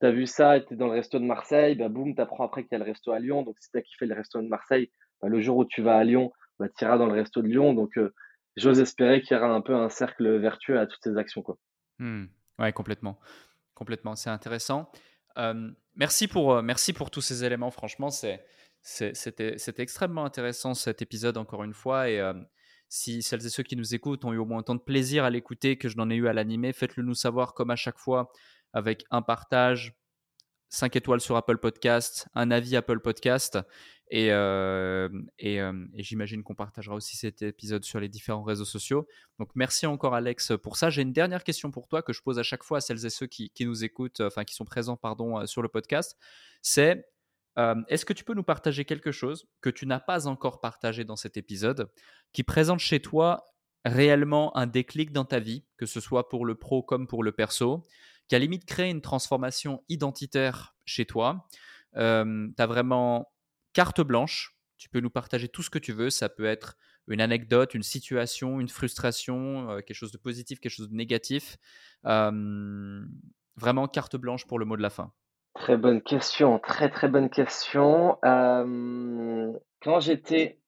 tu as vu ça et tu es dans le resto de Marseille, bah boum, tu apprends après qu'il y a le resto à Lyon. Donc, si tu as kiffé le resto de Marseille, bah, le jour où tu vas à Lyon, bah, tu iras dans le resto de Lyon. Donc, j'ose espérer qu'il y aura un peu un cercle vertueux à toutes ces actions. Quoi. Mmh. Ouais, complètement. Complètement, c'est intéressant. merci, pour, merci pour tous ces éléments. Franchement, c'était extrêmement intéressant cet épisode, encore une fois. Et si celles et ceux qui nous écoutent ont eu au moins autant de plaisir à l'écouter que je n'en ai eu à l'animer, faites-le nous savoir, comme à chaque fois, avec un partage, 5 étoiles sur Apple Podcast, un avis Apple Podcast. Et, euh, euh, et j'imagine qu'on partagera aussi cet épisode sur les différents réseaux sociaux. Donc merci encore Alex pour ça. J'ai une dernière question pour toi que je pose à chaque fois à celles et ceux qui, nous écoutent, enfin qui sont présents pardon, euh, sur le podcast. C'est est-ce que tu peux nous partager quelque chose que tu n'as pas encore partagé dans cet épisode, qui présente chez toi réellement un déclic dans ta vie, que ce soit pour le pro comme pour le perso, qui a limite créé une transformation identitaire chez toi. tu as vraiment carte blanche. Tu peux nous partager tout ce que tu veux. Ça peut être une anecdote, une situation, une frustration, euh, quelque chose de positif, quelque chose de négatif. vraiment carte blanche pour le mot de la fin. Très bonne question, très très bonne question. quand j'étais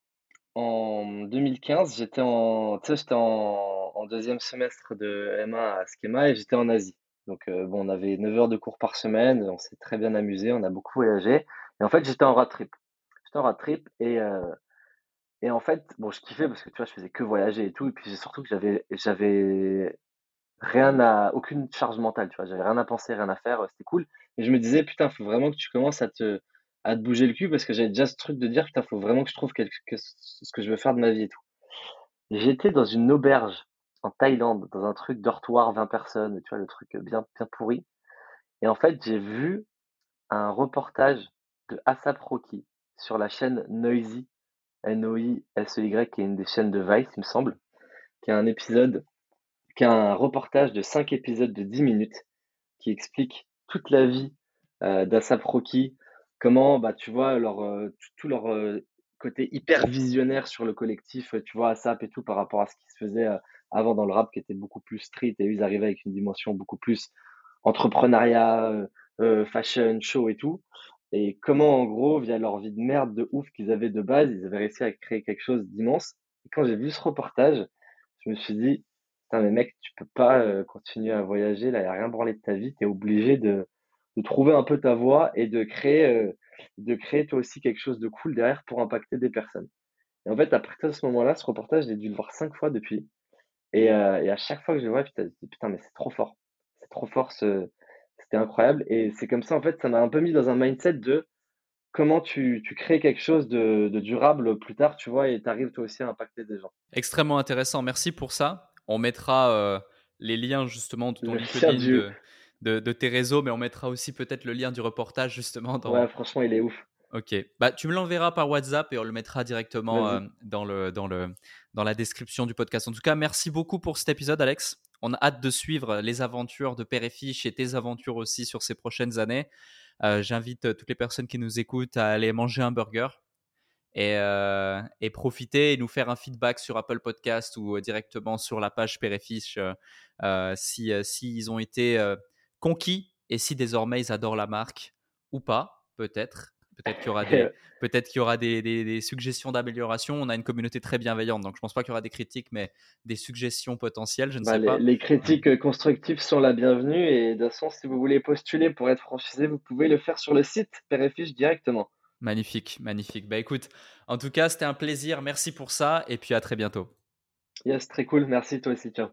en 2015, j'étais en, en, en, deuxième semestre de M1 à Schema et j'étais en Asie. Donc, bon, on avait 9 heures de cours par semaine, on s'est très bien amusé, on a beaucoup voyagé. Et en fait, j'étais en road trip. J'étais en road trip et, et en fait, bon, je kiffais parce que tu vois, je faisais que voyager et tout. Et puis surtout que j'avais, rien à, aucune charge mentale, tu vois, j'avais rien à penser, rien à faire, c'était cool. Et je me disais, putain, faut vraiment que tu commences à te, à te bouger le cul parce que j'avais déjà ce truc de dire, putain, faut vraiment que je trouve quelque, ce que je veux faire de ma vie et tout. J'étais dans une auberge Thaïlande, dans un truc dortoir, 20 personnes, tu vois, le truc bien, bien pourri. Et en fait, j'ai vu un reportage de Asap Rocky sur la chaîne Noisy, N-O-I-S-E-Y, qui est une des chaînes de Vice, il me semble, qui a un épisode, qui a un reportage de 5 épisodes de 10 minutes, qui explique toute la vie euh, d'Asap Rocky, comment, bah, tu vois, leur, euh, tout, leur euh, côté hyper visionnaire sur le collectif, tu vois, ASAP et tout, par rapport à ce qui se faisait avant dans le rap qui était beaucoup plus street et ils arrivaient avec une dimension beaucoup plus entrepreneuriat, euh, euh, fashion, show et tout. Et comment en gros, via leur vie de merde de ouf qu'ils avaient de base, ils avaient réussi à créer quelque chose d'immense. Et quand j'ai vu ce reportage, je me suis dit, putain mais mec, tu peux pas euh, continuer à voyager, là, il a rien branlé de ta vie, tu es obligé de, de trouver un peu ta voie et de créer, de créer toi aussi quelque chose de cool derrière pour impacter des personnes. Et en fait, après ce moment-là, ce reportage, j'ai dû le voir cinq fois depuis. Et, euh, et à chaque fois que je le vois, putain, putain mais c'est trop fort. C'est trop fort, ce... c'était incroyable. Et c'est comme ça, en fait, ça m'a un peu mis dans un mindset de comment tu, tu crées quelque chose de, de durable plus tard, tu vois, et tu arrives toi aussi à impacter des gens. Extrêmement intéressant. Merci pour ça. On mettra euh, les liens justement de ton Le LinkedIn, du... de, de, de tes réseaux, mais on mettra aussi peut-être le lien du reportage justement dans, Ouais, franchement, il est ouf. Ok, bah, tu me l'enverras par WhatsApp et on le mettra directement euh, dans, le, dans, le, dans la description du podcast. En tout cas, merci beaucoup pour cet épisode, Alex. On a hâte de suivre les aventures de Père et Fiche et tes aventures aussi sur ces prochaines années. Euh, J'invite euh, toutes les personnes qui nous écoutent à aller manger un burger et, euh, profiter et nous faire un feedback sur Apple Podcast ou euh, directement sur la page Père et Fiche euh, euh, si, euh, ont été euh, conquis et si désormais ils adorent la marque ou pas, peut-être. Peut-être qu'il y aura des, peut-être qu'il y aura des, des- des suggestions d'amélioration. On a une communauté très bienveillante, donc je pense pas qu'il y aura des critiques, mais des suggestions potentielles, je ne Bah, sais les, pas. les critiques euh, constructives sont la bienvenue et de toute façon, si vous voulez postuler pour être franchisé, vous pouvez le faire sur le site Père et Fiche directement. Magnifique, magnifique. Bah écoute, en tout cas, c'était un plaisir. Merci pour ça, et puis à très bientôt. Yes, très cool. Merci toi aussi. Ciao.